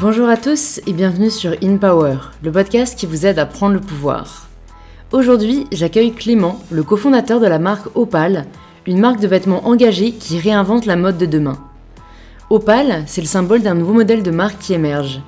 Bonjour à tous et bienvenue sur In Power, le podcast qui vous aide à prendre le pouvoir. Aujourd'hui, j'accueille Clément, le cofondateur de la marque Opal, une marque de vêtements engagée qui réinvente la mode de demain. Opal, c'est le symbole d'un nouveau modèle de marque qui émerge.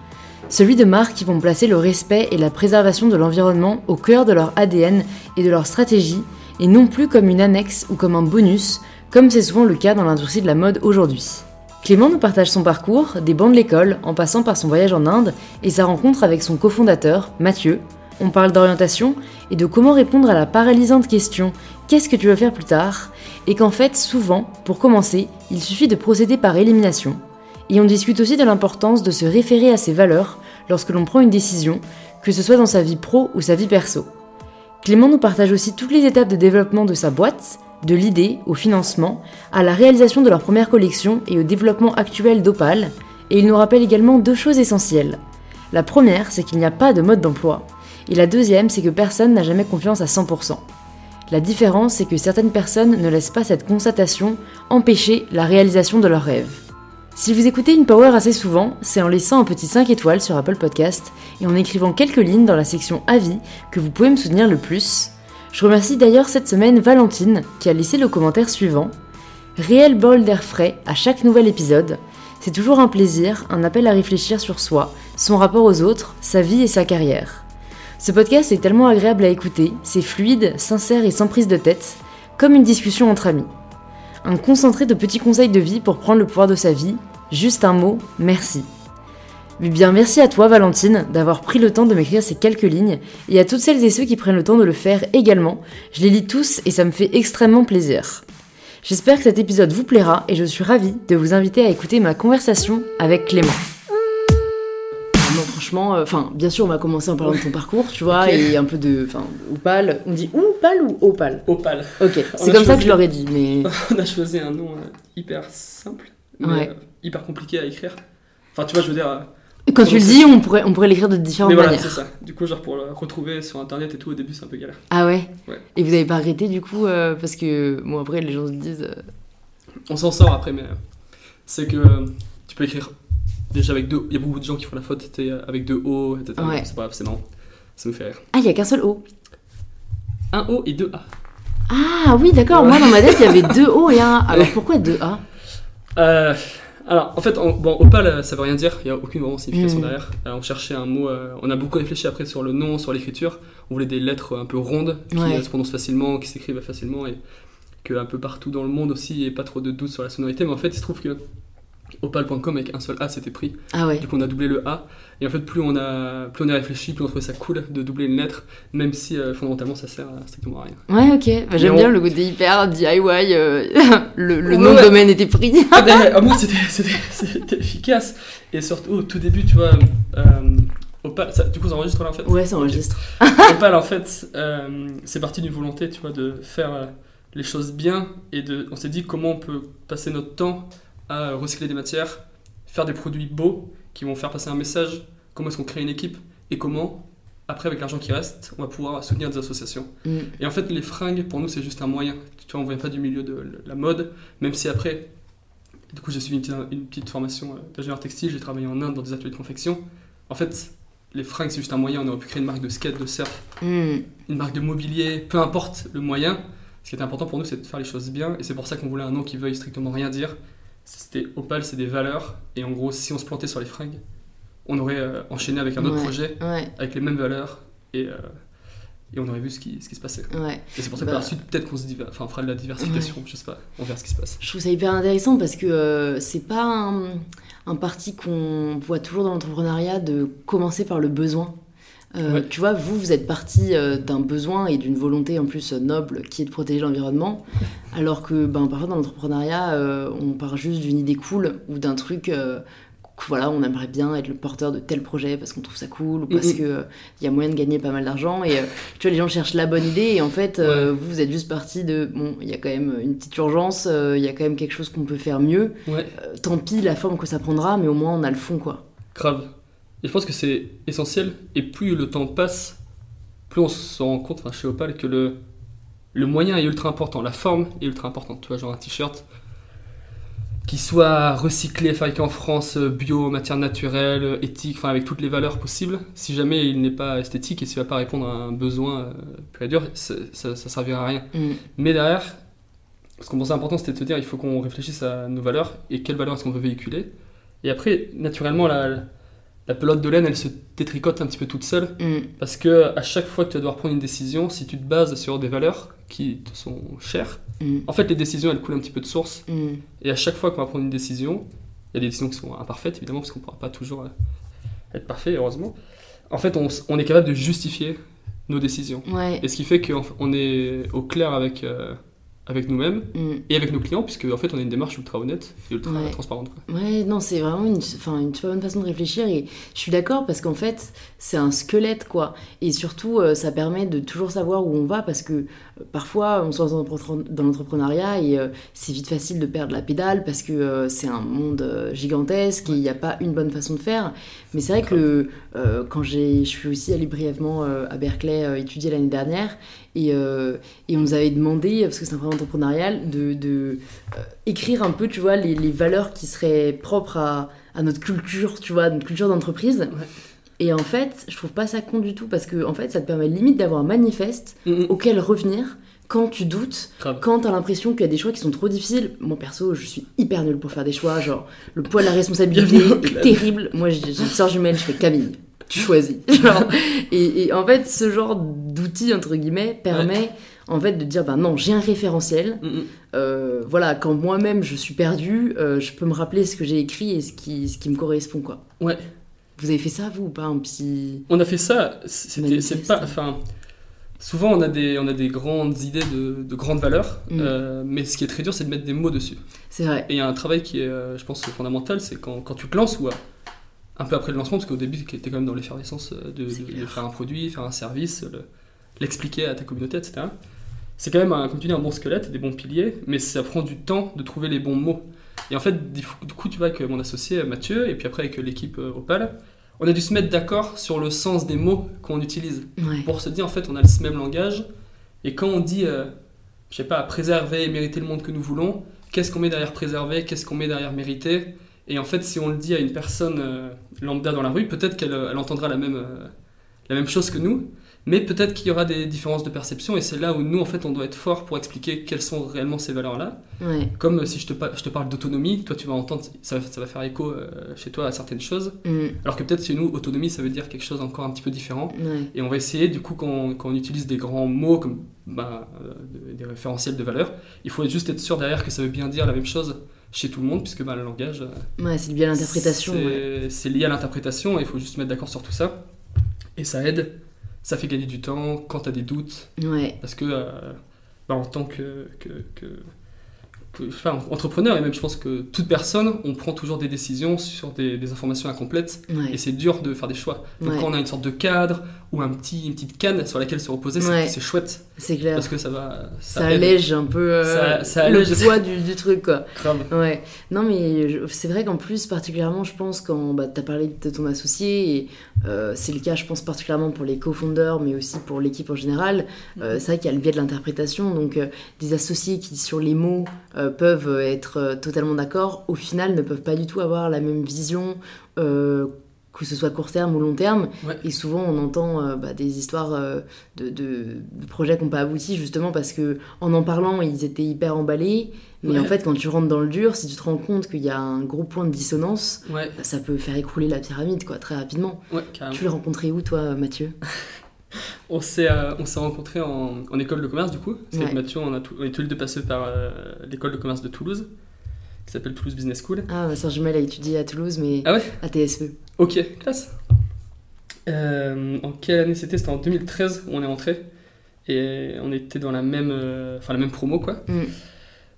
Celui de marques qui vont placer le respect et la préservation de l'environnement au cœur de leur ADN et de leur stratégie, et non plus comme une annexe ou comme un bonus, comme c'est souvent le cas dans l'industrie de la mode aujourd'hui. Clément nous partage son parcours, des bancs de l'école, en passant par son voyage en Inde et sa rencontre avec son cofondateur, Mathieu. On parle d'orientation et de comment répondre à la paralysante question Qu'est-ce que tu veux faire plus tard? Et qu'en fait, souvent, pour commencer, il suffit de procéder par élimination. Et on discute aussi de l'importance de se référer à ses valeurs lorsque l'on prend une décision, que ce soit dans sa vie pro ou sa vie perso. Clément nous partage aussi toutes les étapes de développement de sa boîte, de l'idée au financement, à la réalisation de leur première collection et au développement actuel d'Opal, et il nous rappelle également deux choses essentielles. La première, c'est qu'il n'y a pas de mode d'emploi, et la deuxième, c'est que personne n'a jamais confiance à 100%. La différence, c'est que certaines personnes ne laissent pas cette constatation empêcher la réalisation de leurs rêves. Si vous écoutez une Power assez souvent, c'est en laissant un petit 5 étoiles sur Apple Podcast et en écrivant quelques lignes dans la section Avis que vous pouvez me soutenir le plus, je remercie d'ailleurs cette semaine Valentine qui a laissé le commentaire suivant. Réel bol d'air frais à chaque nouvel épisode. C'est toujours un plaisir, un appel à réfléchir sur soi, son rapport aux autres, sa vie et sa carrière. Ce podcast est tellement agréable à écouter, c'est fluide, sincère et sans prise de tête, comme une discussion entre amis. Un concentré de petits conseils de vie pour prendre le pouvoir de sa vie, juste un mot, merci. Eh bien, merci à toi, Valentine, d'avoir pris le temps de m'écrire ces quelques lignes, et à toutes celles et ceux qui prennent le temps de le faire également. Je les lis tous et ça me fait extrêmement plaisir. J'espère que cet épisode vous plaira et je suis ravie de vous inviter à écouter ma conversation avec Clément. Non, franchement, euh, enfin, bien sûr, on va commencer en parlant de ton parcours, tu vois, et un peu de, enfin, Opal. On dit Opal ou Opal Opal. Ok, c'est comme ça que je l'aurais dit, mais On a choisi un nom euh, hyper simple, mais Ouais. euh, hyper compliqué à écrire. Enfin, tu vois, je veux dire. Quand tu le dis, on pourrait, on pourrait l'écrire de différentes mais voilà, manières. c'est ça. Du coup, genre pour le retrouver sur internet et tout, au début, c'est un peu galère. Ah ouais, Ouais. Et vous avez pas arrêté du coup euh, parce que bon après les gens se disent euh, On s'en sort après, mais euh, c'est que euh, tu peux écrire déjà avec deux. Il y a beaucoup de gens qui font la faute sais, avec deux O, etc. Ouais. C'est pas grave, c'est marrant. Ça me fait rire. ah il y a qu'un seul O. Un O et deux A. Ah oui d'accord, moi dans ma tête il y avait deux O et un A. Alors pourquoi deux A? Euh, alors, en fait, on- bon, Opal, euh, ça veut rien dire, il n'y a aucune vraiment signification Mhm. derrière. Euh, on cherchait un mot, euh, on a beaucoup réfléchi après sur le nom, sur l'écriture. On voulait des lettres un peu rondes, qui Ouais. se prononcent facilement, qui s'écrivent facilement, et que un peu partout dans le monde aussi, il n'y ait pas trop de doute sur la sonorité. Mais en fait, il se trouve que opal.com avec un seul A c'était pris. Ah ouais. Du coup, on a doublé le A. Et en fait, plus on a, plus on a réfléchi, plus on trouvait ça cool de doubler une lettre, même si euh, fondamentalement ça sert à strictement à rien. Ouais ok, bah, j'aime bien on- le côté hyper DIY, euh, le, le Ouais, nom de domaine était pris. Ah ben, au moins c'était, efficace. Et surtout au tout début, tu vois, euh, Opal, ça- du coup ça enregistre là en fait. Ouais ça enregistre. Opal en fait, euh, c'est parti d'une volonté, tu vois, de faire euh, les choses bien et de, on s'est dit comment on peut passer notre temps à recycler des matières, faire des produits beaux qui vont faire passer un message, comment est-ce qu'on crée une équipe et comment après avec l'argent qui reste, on va pouvoir soutenir des associations. Mm. Et en fait, les fringues, pour nous, c'est juste un moyen. Tu vois, on vient pas du milieu de la mode, même si après, du coup, j'ai suivi une petite, une petite formation euh, d'ingénieur textile, j'ai travaillé en Inde dans des ateliers de confection. En fait, les fringues, c'est juste un moyen. On aurait pu créer une marque de skate, de surf, Hmm. une marque de mobilier, peu importe le moyen. Ce qui était important pour nous, c'est de faire les choses bien, et c'est pour ça qu'on voulait un nom qui veuille strictement rien dire. C'était Opal, c'est des valeurs, et en gros, si on se plantait sur les fringues, on aurait euh, enchaîné avec un autre Ouais. projet Ouais avec les mêmes valeurs, et, euh, et on aurait vu ce qui, ce qui se passait. ouais. Et c'est pour ça que Bah. par la suite, peut-être qu'on se diver- enfin, on fera de la diversification, je sais pas, on verra ce qui se passe. Je trouve ça hyper intéressant parce que euh, c'est pas un, un parti qu'on voit toujours dans l'entrepreneuriat de commencer par le besoin. Euh, Ouais. Tu vois, vous, vous êtes parti euh, d'un besoin et d'une volonté en plus noble qui est de protéger l'environnement, alors que ben, parfois dans l'entrepreneuriat, euh, on part juste d'une idée cool ou d'un truc que, voilà, on aimerait bien être le porteur de tel projet parce qu'on trouve ça cool ou parce Mhm. qu'il y a moyen de gagner pas mal d'argent. Et tu vois, les gens cherchent la bonne idée et en fait, vous, vous êtes juste parti de bon, il y a quand même une petite urgence, il y a quand même quelque chose qu'on peut faire mieux. Ouais, tant pis la forme que ça prendra, mais au moins on a le fond quoi. grave. Et je pense que c'est essentiel, et plus le temps passe, plus on se rend compte, enfin, chez Opal, que le, le moyen est ultra important, la forme est ultra importante. Tu vois, genre un t-shirt, qui soit recyclé, fabriqué en France, euh, bio, matière naturelle, euh, éthique, enfin avec toutes les valeurs possibles. Si jamais il n'est pas esthétique et s'il ne va pas répondre à un besoin euh, pur et dur, ça ne servira à rien. Mm. Mais derrière, ce qu'on pensait important, c'était de se dire il faut qu'on réfléchisse à nos valeurs et quelles valeurs est-ce qu'on veut véhiculer. Et après, naturellement, la, la pelote de laine, elle se détricote un petit peu toute seule. Mm. Parce que à chaque fois que tu vas devoir prendre une décision, si tu te bases sur des valeurs qui te sont chères, Mm. en fait, les décisions, elles coulent un petit peu de source. Mm. Et à chaque fois qu'on va prendre une décision, il y a des décisions qui sont imparfaites, évidemment, parce qu'on ne pourra pas toujours euh, être parfait, heureusement. En fait, on, est capable de justifier nos décisions. Ouais. Et ce qui fait qu'on est au clair avec, euh, avec nous-mêmes Mm. et avec nos clients, puisque en fait, on a une démarche ultra honnête et ultra Ouais. transparente. quoi. Ouais, non, c'est vraiment une, une super bonne façon de réfléchir et je suis d'accord parce qu'en fait, c'est un squelette quoi. Et surtout, euh, ça permet de toujours savoir où on va parce que parfois, on se lance dans l'entre- dans l'entrepreneuriat et euh, c'est vite facile de perdre la pédale parce que euh, c'est un monde euh, gigantesque et il n'y a pas une bonne façon de faire. Mais c'est vrai que quand je suis aussi allée brièvement à Berkeley étudier l'année dernière et, et on nous avait demandé, parce que c'est un programme entrepreneurial, de, de écrire un peu, tu vois, les, les valeurs qui seraient propres à, à notre culture, tu vois, notre culture d'entreprise. Et en fait, je trouve pas ça con du tout parce que en fait, ça te permet limite d'avoir un manifeste Mm, mm. auquel revenir quand tu doutes, Grave. quand t'as l'impression qu'il y a des choix qui sont trop difficiles. Moi perso, je suis hyper nulle pour faire des choix. Genre, le poids de la responsabilité est terrible. Moi, j'ai une sœur jumelle, je fais Camille, tu choisis. Genre, et, et en fait, ce genre d'outil entre guillemets permet en fait de dire bah non, j'ai un référentiel. Mm. Euh, voilà, quand moi-même je suis perdue, euh, je peux me rappeler ce que j'ai écrit et ce qui, ce qui me correspond quoi. Ouais. Vous avez fait ça vous ou pas un petit On a fait ça, c'est pas, enfin, souvent on a des, on a des grandes idées de, de grandes valeurs, Mm. euh, mais ce qui est très dur, c'est de mettre des mots dessus. C'est vrai. Et il y a un travail qui est, euh, je pense, fondamental, c'est quand, quand tu te lances ou euh, un peu après le lancement, parce qu'au début, tu étais quand même dans l'effervescence de, de- faire un produit, faire un service, le- l'expliquer à ta communauté, etc. C'est quand même, un, comme tu dis, un bon squelette, des bons piliers, mais ça prend du temps de trouver les bons mots. Et en fait, du coup, tu vois, avec mon associé Mathieu, et puis après avec l'équipe Opal, on a dû se mettre d'accord sur le sens des mots qu'on utilise. Ouais. pour se dire en fait on a le même langage et quand on dit euh, je sais pas préserver et mériter le monde que nous voulons qu'est-ce qu'on met derrière préserver qu'est-ce qu'on met derrière mériter? Et en fait si on le dit à une personne euh, lambda dans la rue peut-être qu'elle euh, entendra la même euh, la même chose que nous mais peut-être qu'il y aura des différences de perception et c'est là où nous en fait on doit être fort pour expliquer quelles sont réellement ces valeurs là Ouais. comme euh, si je te, pa- je te parle d'autonomie toi tu vas entendre ça, ça va faire écho euh, chez toi à certaines choses Mm. alors que peut-être chez nous autonomie ça veut dire quelque chose encore un petit peu différent Ouais. et on va essayer, du coup, quand, quand on utilise des grands mots comme bah, euh, de- des référentiels de valeur, il faut juste être sûr derrière que ça veut bien dire la même chose chez tout le monde, puisque bah, le langage, Ouais, c'est lié à l'interprétation. c'est ouais. c'est lié à l'interprétation, et il faut juste se mettre d'accord sur tout ça. Et ça aide, ça fait gagner du temps quand tu as des doutes, Ouais. parce que euh, bah, en tant que, que, que- que- enfin, entrepreneur, et même je pense que toute personne, on prend toujours des décisions sur des, des informations incomplètes. Ouais. Et c'est dur de faire des choix. Donc Ouais. quand on a une sorte de cadre ou un petit, une petite canne sur laquelle se reposer, c'est- Ouais. c'est chouette. C'est clair. Parce que ça va... Ça, allège un peu euh, Ça- ça le poids du, du truc quoi. Ouais, non mais c'est vrai qu'en plus particulièrement je pense quand bah, tu as parlé de ton associé et euh, c'est le cas je pense particulièrement pour les co-founders mais aussi pour l'équipe en général, euh, c'est vrai qu'il y a le biais de l'interprétation donc des associés qui sur les mots peuvent être totalement d'accord au final ne peuvent pas du tout avoir la même vision que ce soit court terme ou long terme Ouais. et souvent on entend euh, bah, des histoires euh, de, de- de projets qui n'ont pas abouti justement parce que en en parlant ils étaient hyper emballés mais Ouais. en fait quand tu rentres dans le dur si tu te rends compte qu'il y a un gros point de dissonance Ouais, bah, ça peut faire écrouler la pyramide quoi très rapidement tu l'as rencontré où toi Mathieu? On s'est euh, rencontrés en, en école de commerce du coup. C'est Ouais. avec Mathieu, on, a tout- on est tous les deux passés par euh, l'école de commerce de Toulouse, qui s'appelle Toulouse Business School. ah ma soeur jumelle a étudié à Toulouse mais Ah à TSE Ok, classe. Euh, en quelle année c'était? C'était en 2013 où on est rentré. Et on était dans la même, euh, enfin, la même promo quoi. Mm.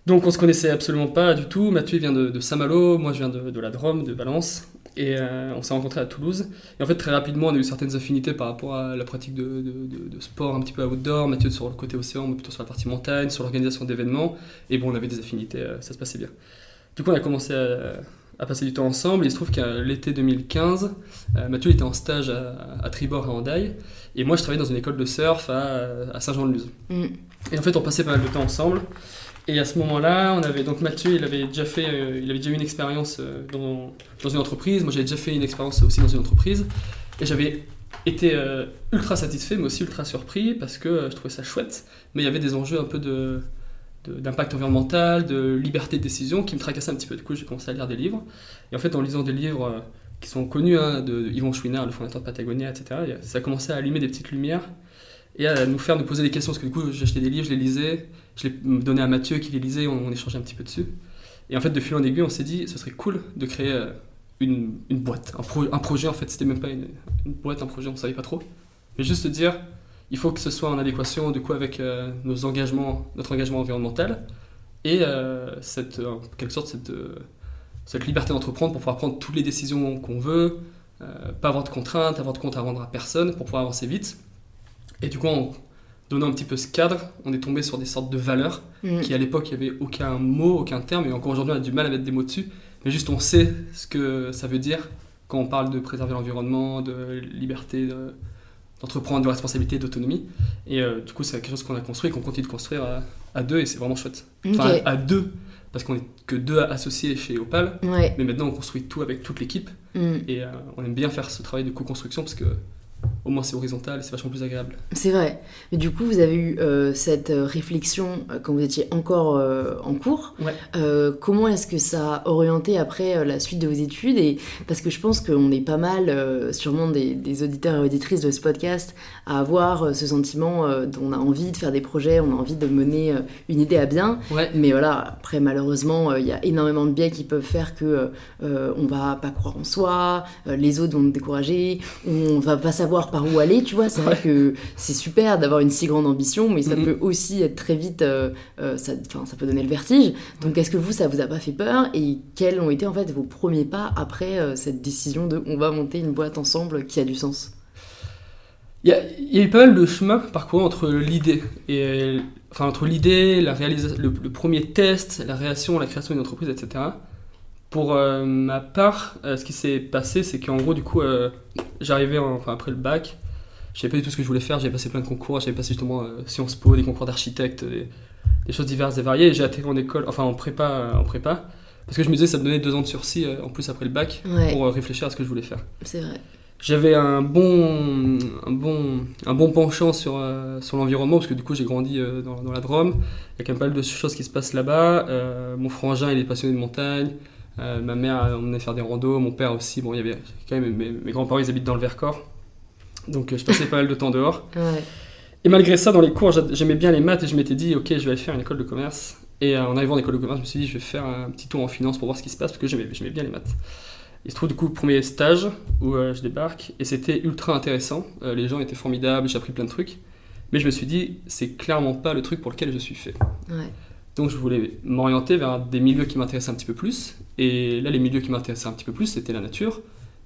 Donc on se connaissait absolument pas du tout. Mathieu vient de, de Saint-Malo, moi je viens de, de la Drôme, de Valence. Et euh, on s'est rencontrés à Toulouse. Et en fait, très rapidement, on a eu certaines affinités par rapport à la pratique de, de- sport un petit peu outdoor. Mathieu sur le côté océan, moi plutôt sur la partie montagne, sur l'organisation d'événements. Et bon, on avait des affinités, ça se passait bien. Du coup, on a commencé à, à passer du temps ensemble. Et il se trouve qu'à l'été 2015, euh, Mathieu était en stage à, à Tribord à Hendaye. Et moi, je travaillais dans une école de surf à, à Saint-Jean-de-Luz. Mm. Et en fait, on passait pas mal de temps ensemble. Et à ce moment-là, on avait donc Mathieu, il avait déjà fait, euh, il avait déjà eu une expérience euh, dans, dans une entreprise. Moi, j'avais déjà fait une expérience aussi dans une entreprise. Et j'avais été euh, ultra satisfait, mais aussi ultra surpris parce que je trouvais ça chouette. Mais il y avait des enjeux un peu de- d'impact environnemental, de liberté de décision qui me tracassaient un petit peu. Du coup, j'ai commencé à lire des livres. Et en fait, en lisant des livres euh, qui sont connus, hein, de, Yvon Chouinard, le fondateur de Patagonia, etc., et, ça a commencé à allumer des petites lumières et à nous faire nous poser des questions. Parce que du coup, j'achetais des livres, je les lisais, je les donnais à Mathieu qui les lisait, on, on échangeait un petit peu dessus. Et en fait, de fil en aiguille, on s'est dit, ce serait cool de créer euh, une, boîte, un, pro- un projet. En fait, c'était même pas une, boîte, un projet, on savait pas trop. Mais juste dire, il faut que ce soit en adéquation du coup avec euh, nos engagements, notre engagement environnemental et euh, cette, euh, en quelque sorte cette, cette liberté d'entreprendre pour pouvoir prendre toutes les décisions qu'on veut, pas avoir de contraintes, avoir de compte à rendre à personne pour pouvoir avancer vite. Et du coup, en donnant un petit peu ce cadre, on est tombé sur des sortes de valeurs Mm. qui à l'époque il n'y avait aucun mot, aucun terme, et encore aujourd'hui on a du mal à mettre des mots dessus, mais juste on sait ce que ça veut dire quand on parle de préserver l'environnement, de liberté, de- d'entreprendre, de responsabilité, d'autonomie. Et euh, du coup c'est quelque chose qu'on a construit, qu'on continue de construire à, à deux, et c'est vraiment chouette. Enfin à deux, parce qu'on est que deux associés chez Opal, Ouais. mais maintenant on construit tout avec toute l'équipe, Mm. et euh, on aime bien faire ce travail de co-construction parce que au moins c'est horizontal et c'est vachement plus agréable. C'est vrai. Mais du coup, vous avez eu euh, cette euh, réflexion euh, quand vous étiez encore euh, en cours. Ouais. Euh, comment est-ce que ça a orienté après la suite de vos études? Et Parce que je pense qu'on est pas mal, sûrement des, des auditeurs et auditrices de ce podcast, à avoir ce sentiment on a envie de faire des projets, on a envie de mener une idée à bien. Ouais. Mais voilà, après malheureusement, il y a énormément de biais qui peuvent faire que on va pas croire en soi, les autres vont nous décourager, on va pas savoir par où aller, tu vois. C'est vrai que c'est super d'avoir une si grande ambition, mais ça Mhm. peut aussi être très vite, euh, euh, ça, peut donner le vertige. Donc est-ce que vous, ça vous a pas fait peur et quels ont été en fait vos premiers pas après euh, cette décision de on va monter une boîte ensemble qui a du sens? Il y, a, il y a eu pas mal de chemin parcouru entre l'idée et enfin entre l'idée, la réalisation, le, le premier test, la réaction, la création d'une entreprise, etc. Pour euh, ma part, euh, ce qui s'est passé, c'est qu'en gros, du coup, euh, j'arrivais en- enfin, après le bac, je savais pas du tout ce que je voulais faire, j'avais passé plein de concours, j'avais passé justement euh, Sciences Po, des concours d'architecte, des, des choses diverses et variées, et j'ai atterri en école, enfin en prépa, euh, en prépa, parce que je me disais que ça me donnait deux ans de sursis euh, en plus après le bac Ouais, pour euh, réfléchir à ce que je voulais faire. c'est vrai. J'avais un bon, un bon, un bon penchant sur, euh, sur l'environnement, parce que du coup j'ai grandi euh, dans, dans la Drôme. Il y a quand même pas mal de choses qui se passent là-bas. Euh, mon frangin il est passionné de montagne. Euh, ma mère emmenait faire des randos. Mon père aussi. Bon, il y avait quand même mes, mes grands-parents ils habitent dans le Vercors. Donc euh, je passais pas mal de temps dehors. Ouais. Et malgré ça, dans les cours, j'a- j'aimais bien les maths et je m'étais dit, ok, je vais aller faire une école de commerce. Et euh, en arrivant en école de commerce, je me suis dit, je vais faire un petit tour en finance pour voir ce qui se passe parce que j'aimais j'aimais bien les maths. Il se trouve du coup, premier stage où euh, je débarque et c'était ultra intéressant. Euh, les gens étaient formidables, j'ai appris plein de trucs. Mais je me suis dit, c'est clairement pas le truc pour lequel je suis fait. Ouais. Donc je voulais m'orienter vers des milieux qui m'intéressaient un petit peu plus. Et là, les milieux qui m'intéressaient un petit peu plus, c'était la nature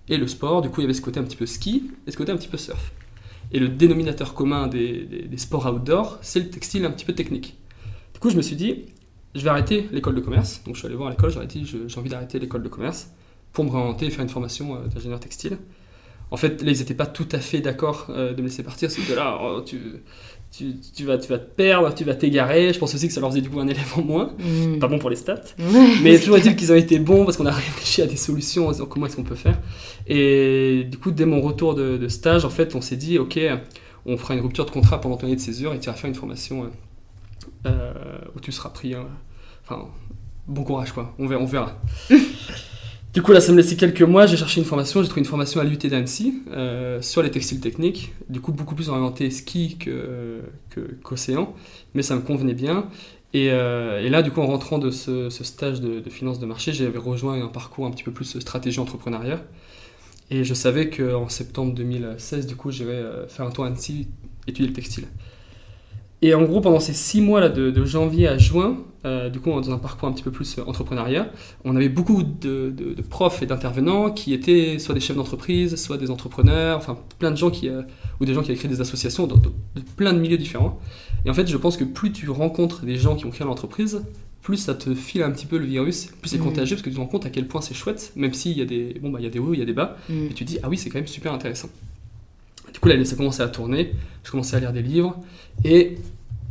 et le sport. Du coup, il y avait ce côté un petit peu ski et ce côté un petit peu surf. Et le dénominateur commun des, sports outdoor, c'est le textile un petit peu technique. Du coup, je me suis dit, je vais arrêter l'école de commerce. Donc je suis allé voir l'école, j'aurais dit, j'ai envie d'arrêter l'école de commerce pour me réorienter et faire une formation euh, d'ingénieur textile. En fait, là, ils n'étaient pas tout à fait d'accord euh, de me laisser partir. C'était là, oh, tu, tu, tu vas, tu vas te perdre, tu vas t'égarer. Je pense aussi que ça leur faisait du coup un élève en moins. Mm. Pas bon pour les stats. Mais toujours est-il qu'ils ont été bons parce qu'on a réfléchi à des solutions en disant comment est-ce qu'on peut faire. Et du coup, dès mon retour de, de stage, en fait, on s'est dit, ok, on fera une rupture de contrat pendant ton année de césure et tu vas faire une formation euh, euh, où tu seras pris. hein. Enfin, bon courage quoi, on verra. On verra. du coup, là, ça me laissait quelques mois. J'ai cherché une formation, j'ai trouvé une formation à l'UT d'Annecy euh, sur les textiles techniques. Du coup, beaucoup plus orienté ski que, que- qu'océan, mais ça me convenait bien. Et, euh, et là, du coup, en rentrant de ce, ce stage de, de finance de marché, j'avais rejoint un parcours un petit peu plus stratégie entrepreneuriat. Et je savais qu'en septembre 2016, du coup, j'irais euh, faire un tour à Annecy, étudier le textile. Et en gros, pendant ces six mois là, de, de janvier à juin, euh, du coup, dans un parcours un petit peu plus euh, entrepreneuriat, on avait beaucoup de, de- de profs et d'intervenants qui étaient soit des chefs d'entreprise, soit des entrepreneurs, enfin plein de gens qui, euh, ou des gens qui avaient créé des associations dans- de plein de milieux différents. Et en fait, je pense que plus tu rencontres des gens qui ont créé l'entreprise, plus ça te file un petit peu le virus, plus c'est Mhm. contagieux parce que tu te rends compte à quel point c'est chouette, même s'il y a des, bon, bah, il y a des hauts, il y a des bas, Mm. et tu te dis, ah oui, c'est quand même super intéressant. Du coup, là, ça commençait à tourner, je commençais à lire des livres, et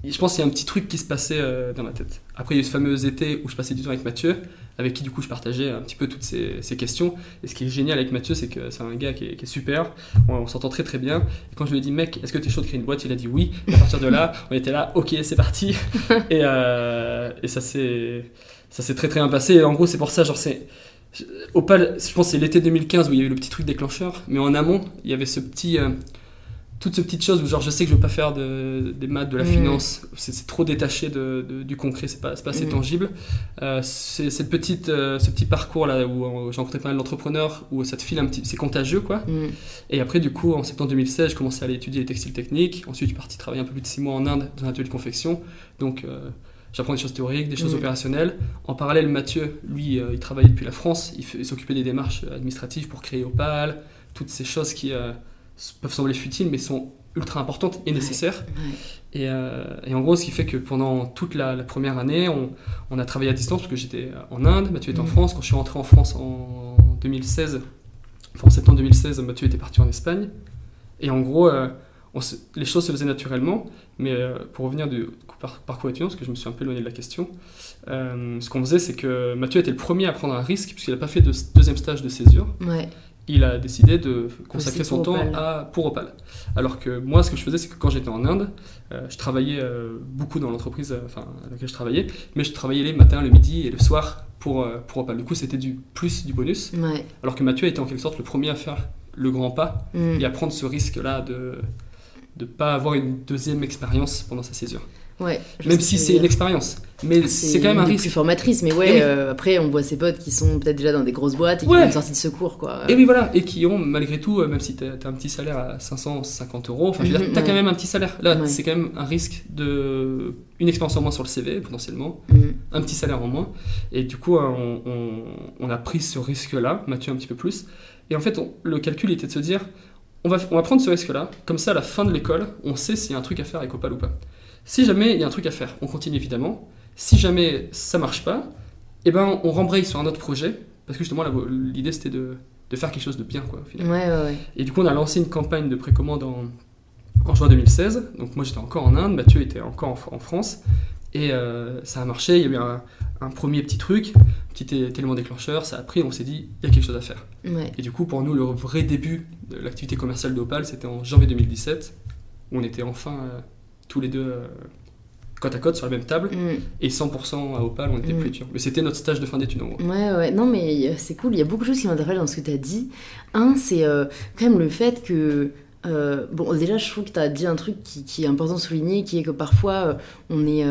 je pense qu'il y a un petit truc qui se passait euh, dans ma tête. Après, il y a eu ce fameux été où je passais du temps avec Mathieu, avec qui du coup je partageais un petit peu toutes ces, ces questions. Et ce qui est génial avec Mathieu, c'est que c'est un gars qui est, qui est super, on, on s'entend très très bien. Et quand je lui ai dit, mec, est-ce que tu es chaud de créer une boîte? Il a dit oui. Et à partir de là, on était là, ok, c'est parti. et, euh, et ça s'est ça s'est très très bien passé. Et en gros, c'est pour ça, genre, c'est. Opal, je pense que c'est l'été 2015 où il y a eu le petit truc déclencheur, mais en amont, il y avait ce petit. euh, toutes ces petites choses où genre je sais que je veux pas faire de, des maths, de la Mm. finance, c'est trop détaché de, de- du concret, c'est pas, c'est pas assez Mm. tangible. Euh, c'est cette petite, euh, ce petit parcours là où j'ai rencontré pas mal d'entrepreneurs, où ça te file un petit, c'est contagieux quoi. Mm. Et après du coup en septembre 2016, je commençais à aller étudier les textiles techniques. Ensuite je suis parti travailler un peu plus de 6 mois en Inde dans un atelier de confection. Donc euh, j'apprends des choses théoriques, des choses Mm. opérationnelles. En parallèle Mathieu, lui, euh, il travaillait depuis la France, il, s'occupait des démarches administratives pour créer Opal, toutes ces choses qui euh, peuvent sembler futiles mais sont ultra importantes et nécessaires. Ouais. Et, euh, et en gros, ce qui fait que pendant toute la, la première année, on, on a travaillé à distance parce que j'étais en Inde, Mathieu était en Mhm. France. Quand je suis rentré en France en 2016, enfin en septembre 2016, Mathieu était parti en Espagne. Et en gros, euh, on se- les choses se faisaient naturellement. Mais euh, pour revenir du par, parcours étudiant, parce que je me suis un peu éloigné de la question, euh, ce qu'on faisait, c'est que Mathieu était le premier à prendre un risque, puisqu'il n'a pas fait de deuxième stage de césure Ouais. il a décidé de consacrer son temps Opal. à, pour Opal. Alors que moi, ce que je faisais, c'est que quand j'étais en Inde, euh, je travaillais beaucoup dans l'entreprise enfin, à laquelle je travaillais, mais je travaillais les matins, le midi et le soir pour, pour Opal. Du coup, c'était du plus du bonus. Ouais. Alors que Mathieu était en quelque sorte le premier à faire le grand pas Mm. et à prendre ce risque-là de ne pas avoir une deuxième expérience pendant sa césure. Ouais. Même si c'est une expérience. Mais c'est quand même un risque. plus formatrice, mais ouais, oui. euh, après on voit ses potes qui sont peut-être déjà dans des grosses boîtes et qui Ouais. ont une sortie de secours quoi. Et oui, voilà, et qui ont, malgré tout, euh, même si tu as, un petit salaire à 550 euros, enfin, je veux dire, Mhm, t'as ouais. quand même un petit salaire. Là, c'est quand même un risque de. Une expérience en moins sur le CV, potentiellement, Mm. un petit salaire en moins. Et du coup, euh, on, on- on a pris ce risque-là, Mathieu un petit peu plus. Et en fait, on- le calcul était de se dire on va, on va prendre ce risque-là, comme ça, à la fin de l'école, on sait s'il y a un truc à faire avec Opal ou pas. Si jamais il y a un truc à faire, on continue évidemment. Si jamais ça marche pas, eh ben, on rembraye sur un autre projet, parce que justement, l'idée c'était de, de faire quelque chose de bien, quoi, au final. Ouais, ouais, ouais. Et du coup, on a lancé une campagne de précommande en, en juin 2016. Donc moi, j'étais encore en Inde, Mathieu était encore en, en France. Et euh, ça a marché, il y a eu un, un premier petit truc, petit élément déclencheur, ça a pris, on s'est dit, il y a quelque chose à faire. Ouais. Et du coup, pour nous, le vrai début de l'activité commerciale d'Opal, c'était en janvier 2017, où on était enfin euh, tous les deux euh, côte à côte sur la même table, Mm. et 100% à Opal, on était Mm. plus étudiants. Mais c'était notre stage de fin d'études en gros. Ouais, ouais, non, mais euh, c'est cool. Il y a beaucoup de choses qui m'interpellent dans ce que tu as dit. Un, c'est euh, quand même le fait que. bon, déjà, je trouve que tu as dit un truc qui, qui est important de souligner, qui est que parfois, on est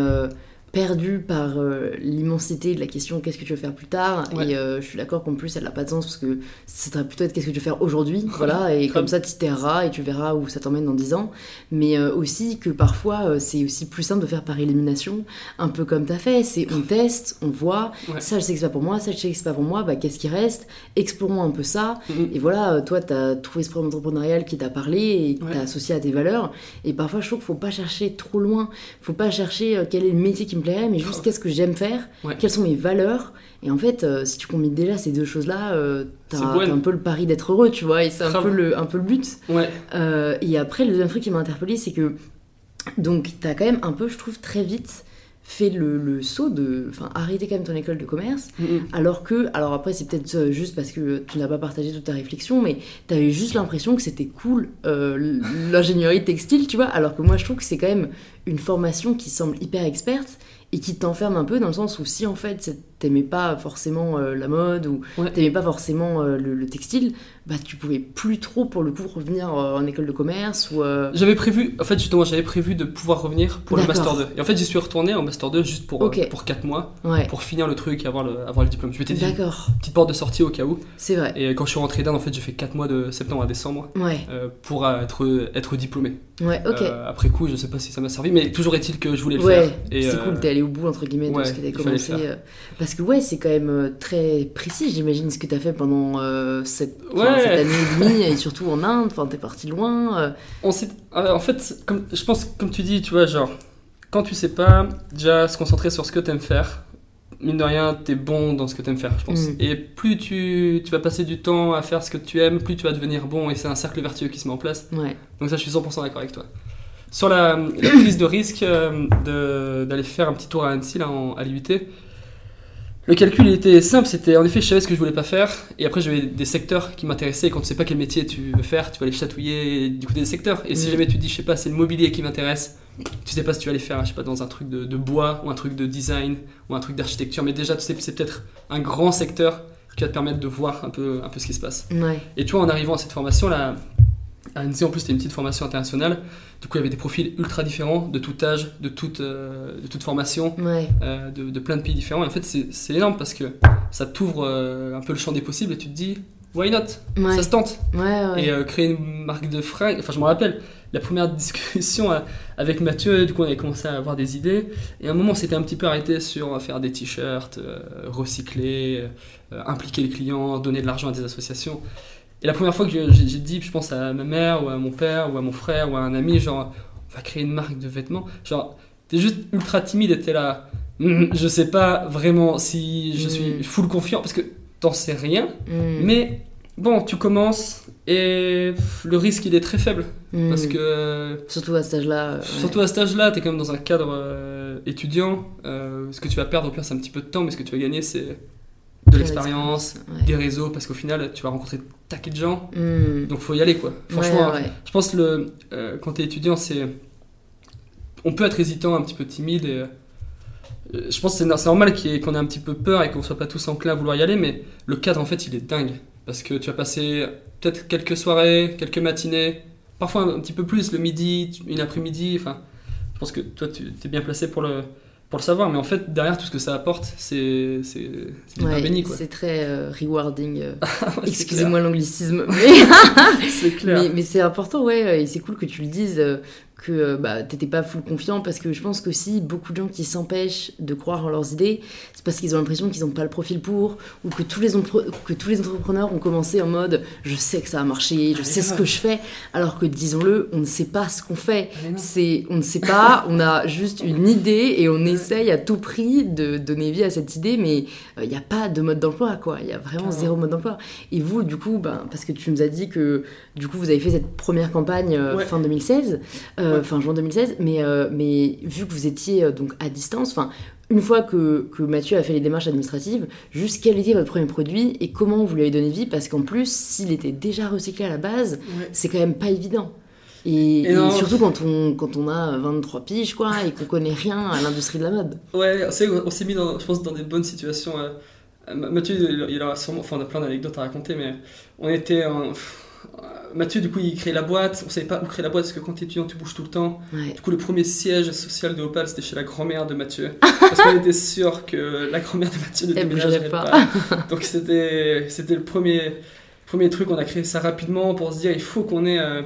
perdu par euh, l'immensité de la question qu'est-ce que tu veux faire plus tard? Ouais. Et euh, je suis d'accord qu'en plus, elle n'a pas de sens parce que ça devrait plutôt être qu'est-ce que tu veux faire aujourd'hui? voilà, et comme ça, tu t'erreras et tu verras où ça t'emmène dans 10 ans. Mais euh, aussi que parfois, c'est aussi plus simple de faire par élimination, un peu comme tu as fait. C'est on teste, on voit. Ouais. Ça, je sais que c'est pas pour moi, ça, je sais que c'est pas pour moi, bah qu'est-ce qui reste? Explorons un peu ça. Mhm. Et voilà, toi, t'as trouvé ce programme entrepreneurial qui t'a parlé et qui Ouais. t'a associé à tes valeurs. Et parfois, je trouve qu'il faut pas chercher trop loin. Faut pas chercher quel est le métier qui me mais juste qu'est-ce que j'aime faire, Ouais. quelles sont mes valeurs. Et en fait, euh, si tu combines déjà ces deux choses-là, euh, t'as un peu le pari d'être heureux, tu vois, et c'est un peu, le, un peu le but. Ouais, Euh, et après, le deuxième truc qui m'a interpellé, c'est que donc t'as quand même un peu, je trouve, très vite fait le, le saut de, enfin, arrêter quand même ton école de commerce, Mhm. alors que, alors après c'est peut-être euh, juste parce que tu n'as pas partagé toute ta réflexion, mais t'avais juste l'impression que c'était cool l'ingénierie textile, tu vois, alors que moi je trouve que c'est quand même une formation qui semble hyper experte et qui t'enferme un peu dans le sens où si en fait c'est- t'aimais pas forcément euh, la mode ou Ouais. t'aimais pas forcément euh, le, le textile, bah tu pouvais plus trop pour le coup revenir euh, en école de commerce ou J'avais prévu, en fait justement j'avais prévu de pouvoir revenir pour le. Master 2. Et en fait j'y suis retourné en Master 2 juste pour, pour 4 mois, ouais. pour finir le truc et avoir le, avoir le diplôme. Je m'étais dit, D'accord, petite porte de sortie au cas où. c'est vrai. Et quand je suis rentré d'Inde, en fait j'ai fait 4 mois de septembre à décembre Ouais, pour être, être diplômé. ouais, ok. Après coup, je sais pas si ça m'a servi, mais toujours est-il que je voulais le faire. Et, c'est cool, t'es allé au bout entre guillemets de ce il fallait commencé. Parce que ouais, c'est quand même euh, très précis, j'imagine, ce que t'as fait pendant euh, cette, enfin, Ouais. cette année et demie, et surtout en Inde, enfin t'es parti loin. euh, On en fait, comme, je pense, comme tu dis, tu vois, genre, quand tu sais pas, déjà se concentrer sur ce que t'aimes faire, mine de rien, t'es bon dans ce que t'aimes faire, je pense. Mm. Et plus tu, tu vas passer du temps à faire ce que tu aimes, plus tu vas devenir bon, et c'est un cercle vertueux qui se met en place. ouais. Donc ça, je suis 100% d'accord avec toi. sur la, la prise de risque euh, d'aller faire un petit tour à Annecy, là, en, à l'IUT, le calcul il était simple, c'était en effet je savais ce que je voulais pas faire, et après j'avais des secteurs qui m'intéressaient, et quand tu sais pas quel métier tu veux faire, tu vas aller chatouiller du côté des secteurs, et si Mm. jamais tu te dis je sais pas c'est le mobilier qui m'intéresse, tu sais pas si tu vas aller faire je sais pas dans un truc de, de bois, ou un truc de design, ou un truc d'architecture, mais déjà tu sais c'est peut-être un grand secteur qui va te permettre de voir un peu, un peu ce qui se passe. Ouais. Et tu vois, en arrivant à cette formation, là, à Annecy, en plus, c'était une petite formation internationale. Du coup, il y avait des profils ultra différents, de tout âge, de toute, euh, de toute formation, Ouais. euh, de, de plein de pays différents. Et en fait, c'est énorme parce que ça t'ouvre euh, un peu le champ des possibles et tu te dis, why not? Ouais. Ça se tente. Ouais. Et créer une marque de fringues. Enfin, je me rappelle, la première discussion avec Mathieu, du coup, on avait commencé à avoir des idées. Et à un moment, on s'était un petit peu arrêté sur faire des t-shirts, recycler, impliquer les clients, donner de l'argent à des associations. Et la première fois que j'ai dit, je pense à ma mère, ou à mon père, ou à mon frère, ou à un ami, genre, on va créer une marque de vêtements. Genre, t'es juste ultra timide et t'es là. Hum, je sais pas vraiment si je suis Mm. full confiant, parce que t'en sais rien. Mm. Mais bon, tu commences et le risque il est très faible Mm. parce que Surtout à cet âge-là. euh, ouais. surtout à cet âge-là, tu es quand même dans un cadre euh, étudiant. euh, ce que tu vas perdre au pire c'est un petit peu de temps, mais ce que tu vas gagner c'est de l'expérience, Ouais. des réseaux parce qu'au final tu vas rencontrer taquet de gens. Mm. Donc faut y aller quoi. Franchement, Ouais, ouais. je pense que le, euh, quand tu es étudiant, c'est. On peut être hésitant, un petit peu timide. Et, euh, je pense que c'est no- c'est normal qu'on ait un petit peu peur et qu'on soit pas tous enclins à vouloir y aller, mais le cadre en fait il est dingue. Parce que tu vas passer peut-être quelques soirées, quelques matinées, parfois un, un petit peu plus, le midi, une après-midi. Enfin, je pense que toi tu es bien placé pour le, pour le savoir, mais en fait derrière tout ce que ça apporte, c'est c'est Ouais, béni quoi. c'est très euh, rewarding. euh, Excusez-moi l'anglicisme. Mais, C'est clair. mais, mais c'est important, ouais, et c'est cool que tu le dises, euh, que euh, bah, t'étais pas full confiant, parce que je pense que si beaucoup de gens qui s'empêchent de croire en leurs idées, c'est parce qu'ils ont l'impression qu'ils n'ont pas le profil pour, ou que tous, les que tous les entrepreneurs ont commencé en mode je sais que ça va marcher, je Ah, sais ce que je fais, alors que disons-le, on ne sait pas ce qu'on fait. Non. C'est, on ne sait pas, on a juste une idée et on essaye à tout prix de donner vie à cette idée, mais euh, il n'y a pas de mode d'emploi, quoi. Il y a vraiment zéro mode d'emploi. Et vous, du coup, ben, parce que tu nous as dit que du coup vous avez fait cette première campagne euh, Ouais. fin 2016, euh, Ouais. fin juin 2016, mais, euh, mais vu que vous étiez euh, donc à distance, enfin. Une fois que, que Mathieu a fait les démarches administratives, juste quel était votre premier produit et comment vous lui avez donné vie Parce qu'en plus, s'il était déjà recyclé à la base, Ouais. c'est quand même pas évident. Et, Et et non. surtout quand on, quand on a 23 piges, quoi, et qu'on connaît rien à l'industrie de la mode. Ouais, c'est- on s'est mis, dans, je pense, dans des bonnes situations. euh. Euh, Mathieu, il- aura sûrement, enfin, on a plein d'anecdotes à raconter, mais on était en. pff, euh, Mathieu, du coup, il crée la boîte. On savait pas où créer la boîte parce que quand t'es étudiant, tu bouges tout le temps. Ouais. Du coup, le premier siège social de Opal, c'était chez la grand-mère de Mathieu. Parce qu'on était sûr que la grand-mère de Mathieu ne déménagerait pas. pas. Donc, c'était c'était le premier, premier truc. On a créé ça rapidement pour se dire il faut qu'on ait euh,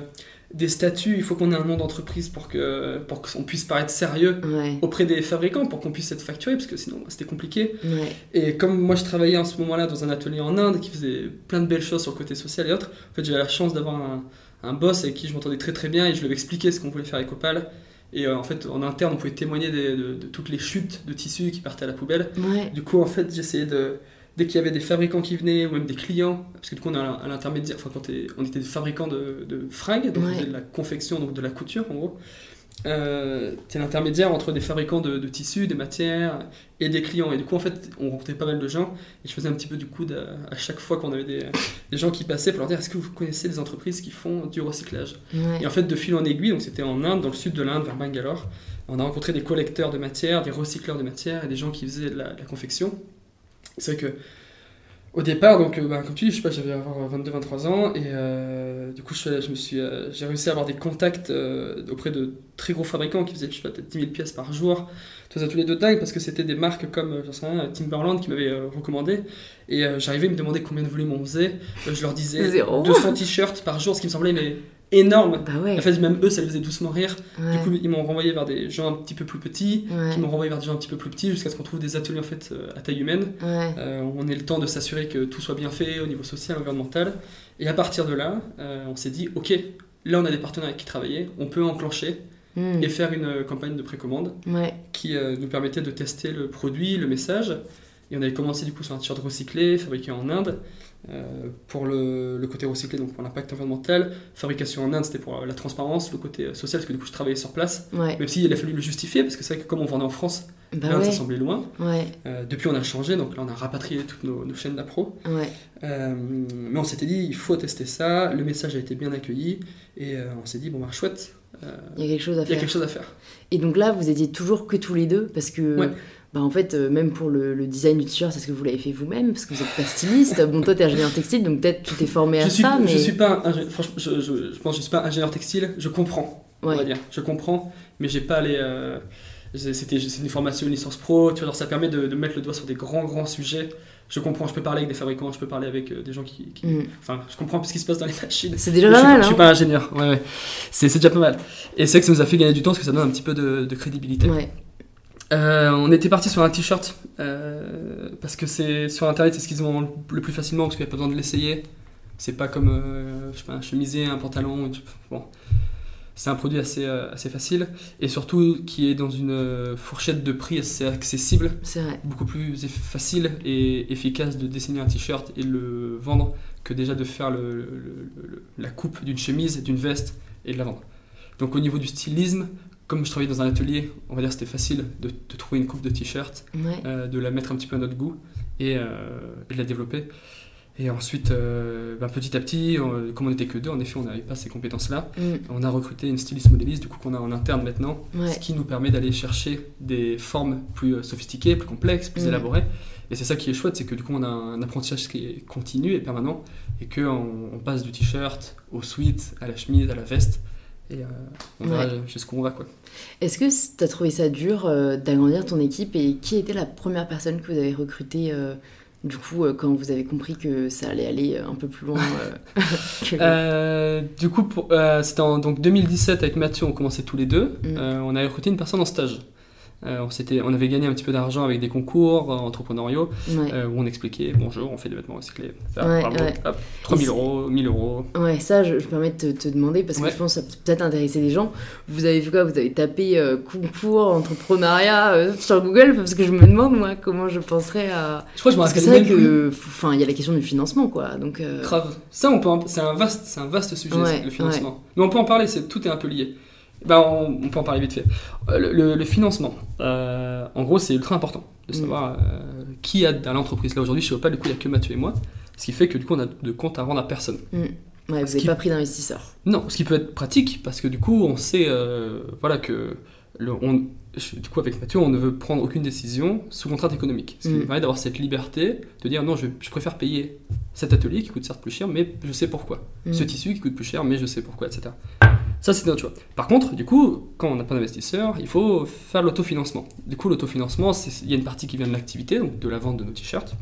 des statuts, il faut qu'on ait un nom d'entreprise pour que pour qu'on puisse paraître sérieux Ouais. auprès des fabricants pour qu'on puisse être facturé parce que sinon c'était compliqué. Ouais. Et comme moi je travaillais en ce moment-là dans un atelier en Inde qui faisait plein de belles choses sur le côté social et autres, en fait j'avais la chance d'avoir un, un boss avec qui je m'entendais très très bien et je lui avais expliqué ce qu'on voulait faire avec Opal. Et euh, en fait en interne on pouvait témoigner des- de, de toutes les chutes de tissus qui partaient à la poubelle. Ouais. Du coup en fait j'essayais de... Dès qu'il y avait des fabricants qui venaient ou même des clients, parce que du coup on est à l'intermédiaire, enfin quand on était des fabricants de, de fringues, donc on Ouais. faisait de la confection, donc de la couture en gros. Euh, t'es l'intermédiaire entre des fabricants de, de tissus, des matières et des clients. Et du coup, en fait, on rencontrait pas mal de gens et je faisais un petit peu du coup de- à chaque fois qu'on avait des, des gens qui passaient pour leur dire est-ce que vous connaissez des entreprises qui font du recyclage? Ouais. Et en fait, de fil en aiguille, donc c'était en Inde, dans le sud de l'Inde, vers Bangalore, on a rencontré des collecteurs de matières, des recycleurs de matières et des gens qui faisaient de la, de la confection. C'est vrai que au départ, donc, euh, bah, comme tu dis, je sais pas, j'avais avoir 22-23 ans et euh, du coup, je, je me suis, euh, j'ai réussi à avoir des contacts euh, auprès de très gros fabricants qui faisaient, je sais pas, peut-être 10 000 pièces par jour. Tous ateliers de dingue parce que c'était des marques comme, euh, j'en sais rien, Timberland qui m'avaient euh, recommandé. Et euh, j'arrivais, ils me demandaient combien de volumes on faisait. Euh, je leur disais Zéro. 200 t-shirts par jour, ce qui me semblait mais énorme. Bah ouais. En fait, même eux, ça les faisait doucement rire. ouais. Du coup, ils m'ont renvoyé vers des gens un petit peu plus petits, ouais. qui m'ont renvoyé vers des gens un petit peu plus petits, jusqu'à ce qu'on trouve des ateliers en fait euh, à taille humaine. Euh, on ait le temps de s'assurer que tout soit bien fait au niveau social, environnemental. Et à partir de là, euh, on s'est dit, ok, là on a des partenaires avec qui travailler, on peut enclencher Hmm. et faire une campagne de précommande qui euh, nous permettait de tester le produit, le message. Et on avait commencé du coup sur un t-shirt recyclé, fabriqué en Inde. Euh, pour le, le côté recyclé, donc pour l'impact environnemental. Fabrication en Inde, c'était pour euh, la transparence, le côté euh, social, parce que du coup je travaillais sur place. Ouais. Même s'il a fallu le justifier, parce que c'est vrai que comme on vendait en France, Bah l'Inde ça semblait loin. Ouais. Depuis on a changé, donc là on a rapatrié toutes nos, nos chaînes d'appro. Mais on s'était dit, il faut tester ça, le message a été bien accueilli, et on s'est dit, bon bah chouette, Il y a quelque chose à il y a faire. quelque chose à faire. Et donc là, vous étiez toujours que tous les deux parce que. Bah en fait, euh, même pour le, le design du t-shirt, est-ce que vous l'avez fait vous-même Parce que vous êtes pas styliste. bon, toi, t'es ingénieur textile, donc peut-être tu t'es formé à suis, ça, mais. je suis pas un ingé- franchement, je, je- je pense que je suis pas ingénieur textile, je comprends, on va dire, je comprends, mais j'ai pas les... euh, c'était c'est une formation, une licence pro, tu vois, genre, ça permet de, de mettre le doigt sur des grands, grands sujets. Je comprends, je peux parler avec des fabricants, je peux parler avec euh, des gens qui... qui- Mm. Enfin, je comprends ce qui se passe dans les machines. C'est déjà pas mal, je suis hein pas ingénieur, ouais, ouais. C'est déjà pas mal. Et c'est vrai que ça nous a fait gagner du temps parce que ça donne un petit peu de, de crédibilité. Ouais. Euh, on était parti sur un t-shirt euh, parce que c'est sur internet c'est ce qu'ils vendent le plus facilement parce qu'il n'y a pas besoin de l'essayer. C'est pas comme euh, je sais pas, un chemisier, un pantalon. Bon. C'est un produit assez, assez facile et surtout qui est dans une fourchette de prix assez accessible, C'est vrai. beaucoup plus facile et efficace de dessiner un t-shirt et de le vendre que déjà de faire le- le- le- la coupe d'une chemise, d'une veste et de la vendre. Donc au niveau du stylisme, comme je travaillais dans un atelier, on va dire c'était facile de, de trouver une coupe de t-shirt, Ouais. euh, de la mettre un petit peu à notre goût et, euh, et de la développer. Et ensuite, euh, ben, petit à petit, on- comme on n'était que deux, en effet, on n'avait pas ces compétences-là. Mm. On a recruté une styliste modéliste, du coup, qu'on a en interne maintenant, Ouais. ce qui nous permet d'aller chercher des formes plus sophistiquées, plus complexes, plus Mhm. élaborées. Et c'est ça qui est chouette, c'est que du coup, on a un apprentissage qui est continu et permanent, et qu'on on passe du t-shirt au sweat, à la chemise, à la veste, et euh, on verra jusqu'où on va, quoi. Est-ce que tu as trouvé ça dur euh, d'agrandir ton équipe et qui était la première personne que vous avez recrutée euh, du coup euh, quand vous avez compris que ça allait aller un peu plus loin euh, que- Euh, du coup, euh, c'était en donc 2017 avec Mathieu, on commençait tous les deux. Mm. Euh, on avait recruté une personne en stage. Euh, on, s'était- on avait gagné un petit peu d'argent avec des concours euh, entrepreneuriaux Ouais. euh, où on expliquait bonjour, on fait des vêtements recyclés. Ça, Ouais, bravo, ouais. hop, 3000 Et c'est- euros, 1000 euros. Ouais, ça, je, je me permets de te, te demander parce que je pense que ça peut peut-être intéresser des gens. Vous avez fait quoi? Vous avez tapé euh, concours entrepreneuriat sur Google? Parce que je me demande, moi, comment je penserais à. Je crois que je Parce que c'est vrai que. Enfin, il y a la question du financement, quoi. Donc. Grave. Ça, on peut en- c'est un vaste, c'est un vaste sujet, le financement. Mais on peut en parler, c'est tout est un peu lié. Ben, on, on peut en parler vite fait. Euh, Le, le- le financement, euh, en gros, c'est ultra important de Mm. savoir euh, qui aide à l'entreprise. Là aujourd'hui, chez Opal, du coup, il n'y a que Mathieu et moi, ce qui fait que du coup, on a de compte à rendre à personne. Ouais, vous n'avez pas pris d'investisseur. Non, ce qui peut être pratique parce que du coup, on sait, euh, voilà que le, on, je- du coup, avec Mathieu, on ne veut prendre aucune décision sous contrainte économique. Ce qui Mm. permet d'avoir cette liberté de dire non, je, je préfère payer cet atelier qui coûte certes plus cher, mais je sais pourquoi. Mm. Ce tissu qui coûte plus cher, mais je sais pourquoi, etc. Ça, c'est notre choix. Par contre, du coup, quand on n'a pas d'investisseur, il faut faire l'autofinancement. Du coup, l'autofinancement, il y a une partie qui vient de l'activité, donc de la vente de nos t-shirts.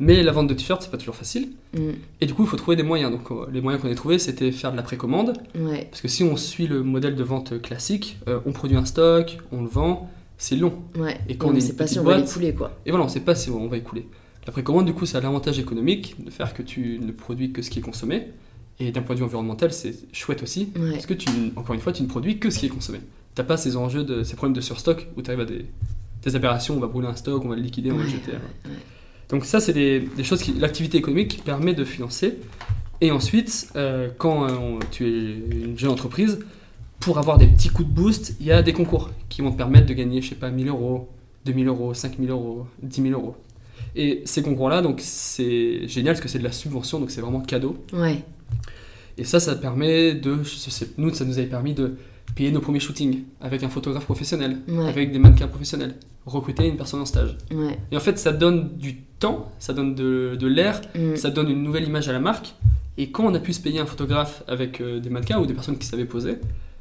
Mais la vente de t-shirts, c'est pas toujours facile. Mm. Et du coup, il faut trouver des moyens. Donc, euh, les moyens qu'on a trouvés, c'était faire de la précommande. Ouais. Parce que si on suit le modèle de vente classique, euh, on produit un stock, on le vend, c'est long. Ouais. Et quand on ne est sait pas si on va boîte- l'écouler, quoi. Et voilà, on ne sait pas si on va écouler. La précommande, du coup, ça a l'avantage économique de faire que tu ne produis que ce qui est consommé. Et d'un point de vue environnemental, c'est chouette aussi. Ouais. Parce que, tu, encore une fois, tu ne produis que ce qui est consommé. Tu n'as pas ces enjeux, de, ces problèmes de surstock où tu arrives à des, des aberrations, on va brûler un stock, on va le liquider, on va le jeter. ouais, ouais. Donc ça, c'est des, des choses qui l'activité économique permet de financer. Et ensuite, euh, quand euh, on- tu es une jeune entreprise, pour avoir des petits coups de boost, il y a des concours qui vont te permettre de gagner, je sais pas, 1000 euros, 2000 euros, 5000 euros, 10 000 euros. Et ces concours-là, donc c'est génial parce que c'est de la subvention, donc c'est vraiment cadeau. Ouais. Et ça, ça permet de, nous, ça nous avait permis de payer nos premiers shootings avec un photographe professionnel, Ouais. avec des mannequins professionnels, recruter une personne en stage. Ouais. Et en fait, ça donne du temps, ça donne de, de l'air, Mm. ça donne une nouvelle image à la marque. Et quand on a pu se payer un photographe avec euh, des mannequins ou des personnes qui savaient poser,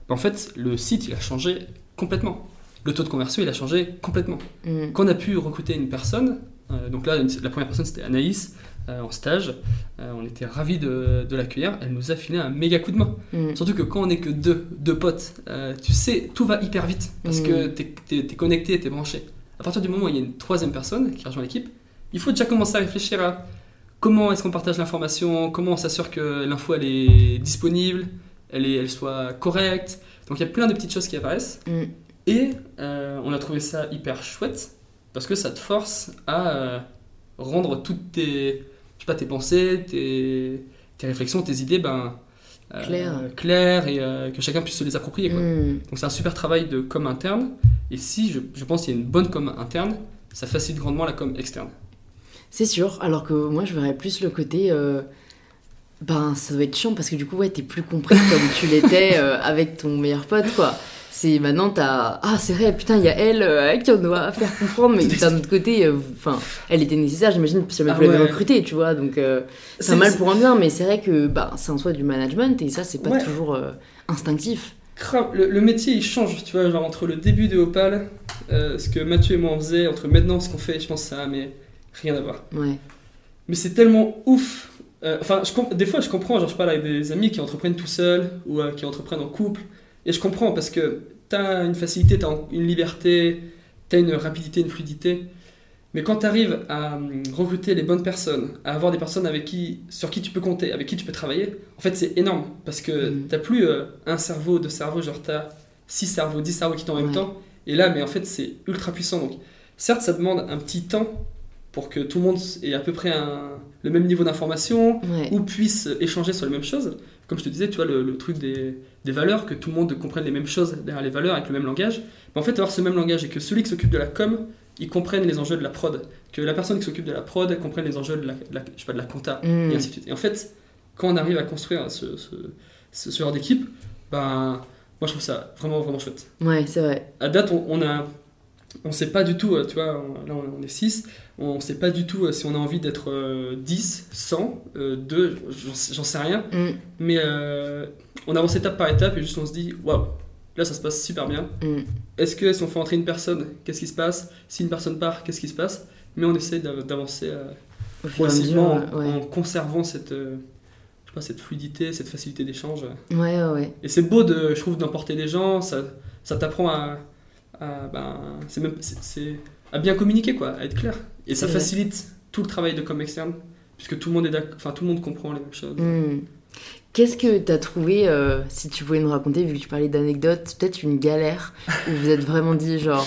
ben en fait, le site, il a changé complètement. Le taux de conversion, il a changé complètement. Mm. Quand on a pu recruter une personne, euh, donc là, la première personne, c'était Anaïs, en stage, euh, on était ravis de, de l'accueillir, elle nous a filé un méga coup de main. Mm. Surtout que quand on est que deux, deux potes, euh, tu sais, tout va hyper vite parce Mm. que t'es es, connecté, t'es branché. À partir du moment où il y a une troisième personne qui rejoint l'équipe, il faut déjà commencer à réfléchir à comment est-ce qu'on partage l'information, comment on s'assure que l'info elle est disponible, elle, est, elle soit correcte. Donc il y a plein de petites choses qui apparaissent Mm. et euh, on a trouvé ça hyper chouette parce que ça te force à euh, rendre toutes tes, pas, tes pensées, tes, tes réflexions, tes idées, ben, euh, Claires. et euh, que chacun puisse se les approprier. Quoi. Hmm. Donc c'est un super travail de com interne. Et si je, je pense qu'il y a une bonne com interne, ça facilite grandement la com externe. C'est sûr, alors que moi je verrais plus le côté. euh, Ben, ça doit être chiant parce que du coup, ouais, t'es plus compris comme tu l'étais avec ton meilleur pote, quoi. C'est maintenant, t'as. Ah, c'est vrai, putain, il y a elle euh, qui on doit faire comprendre, mais d'un autre côté, euh, enfin, elle était nécessaire, j'imagine, si jamais Ah ouais. recrutée, tu vois. Donc, euh, c'est mal pour un bien, mais c'est vrai que bah, c'est en soi du management et ça, c'est pas Ouais. toujours euh, instinctif. Le, le métier il change, tu vois, genre entre le début de Opal, euh, ce que Mathieu et moi on faisait, entre maintenant ce qu'on fait, je pense ça a mais rien à voir. Ouais. Mais c'est tellement ouf. Enfin, je des fois je comprends, genre je parle avec des amis qui entreprennent tout seuls ou qui entreprennent en couple, et je comprends parce que t'as une facilité, t'as une liberté, t'as une rapidité, une fluidité. Mais quand tu arrives à hum, recruter les bonnes personnes, à avoir des personnes avec qui, sur qui tu peux compter, avec qui tu peux travailler, en fait c'est énorme parce que Mhm. t'as plus euh, un cerveau, deux cerveaux, genre t'as six cerveaux, dix cerveaux qui tournent en même temps. Et là, mais en fait c'est ultra puissant. Donc certes, ça demande un petit temps pour que tout le monde ait à peu près un- le même niveau d'information Ouais. ou puisse échanger sur les mêmes choses. Comme je te disais, tu vois, le, le truc des, des valeurs, que tout le monde comprenne les mêmes choses derrière les valeurs avec le même langage. Mais en fait, avoir ce même langage et que celui qui s'occupe de la com, il comprenne les enjeux de la prod. Que la personne qui s'occupe de la prod, elle comprenne les enjeux de la, de la- je sais pas, de la compta, Hmm. et ainsi de suite. Et en fait, quand on arrive à construire ce, ce, ce- ce genre d'équipe, ben, moi je trouve ça vraiment, vraiment chouette. Ouais, c'est vrai. À date, on, on a. On sait pas du tout, euh, tu vois, on- là on est 6, on sait pas du tout euh, si on a envie d'être euh, 10, 100, euh, 2, j'en sais- rien. Hmm. Mais euh, on avance étape par étape et juste on se dit, waouh, là ça se passe super bien. Hmm. Est-ce que si on fait entrer une personne, qu'est-ce qui se passe? Si une personne part, qu'est-ce qui se passe? Mais on essaie d'av- d'avancer progressivement en, ouais. en conservant cette, cette fluidité, cette facilité d'échange. Ouais, ouais, ouais. Et c'est beau, de, je trouve, d'emporter des gens, ça, ça t'apprend à, à, ben, c'est même, c'est, c'est- à bien communiquer, quoi, à être clair. Et ça vrai. facilite tout le travail de com externe, puisque tout le monde, est enfin, tout le monde comprend les mêmes choses. Hmm. Qu'est-ce que t'as trouvé, euh, si tu pouvais nous raconter, vu que tu parlais d'anecdotes, peut-être une galère où vous êtes vraiment dit genre,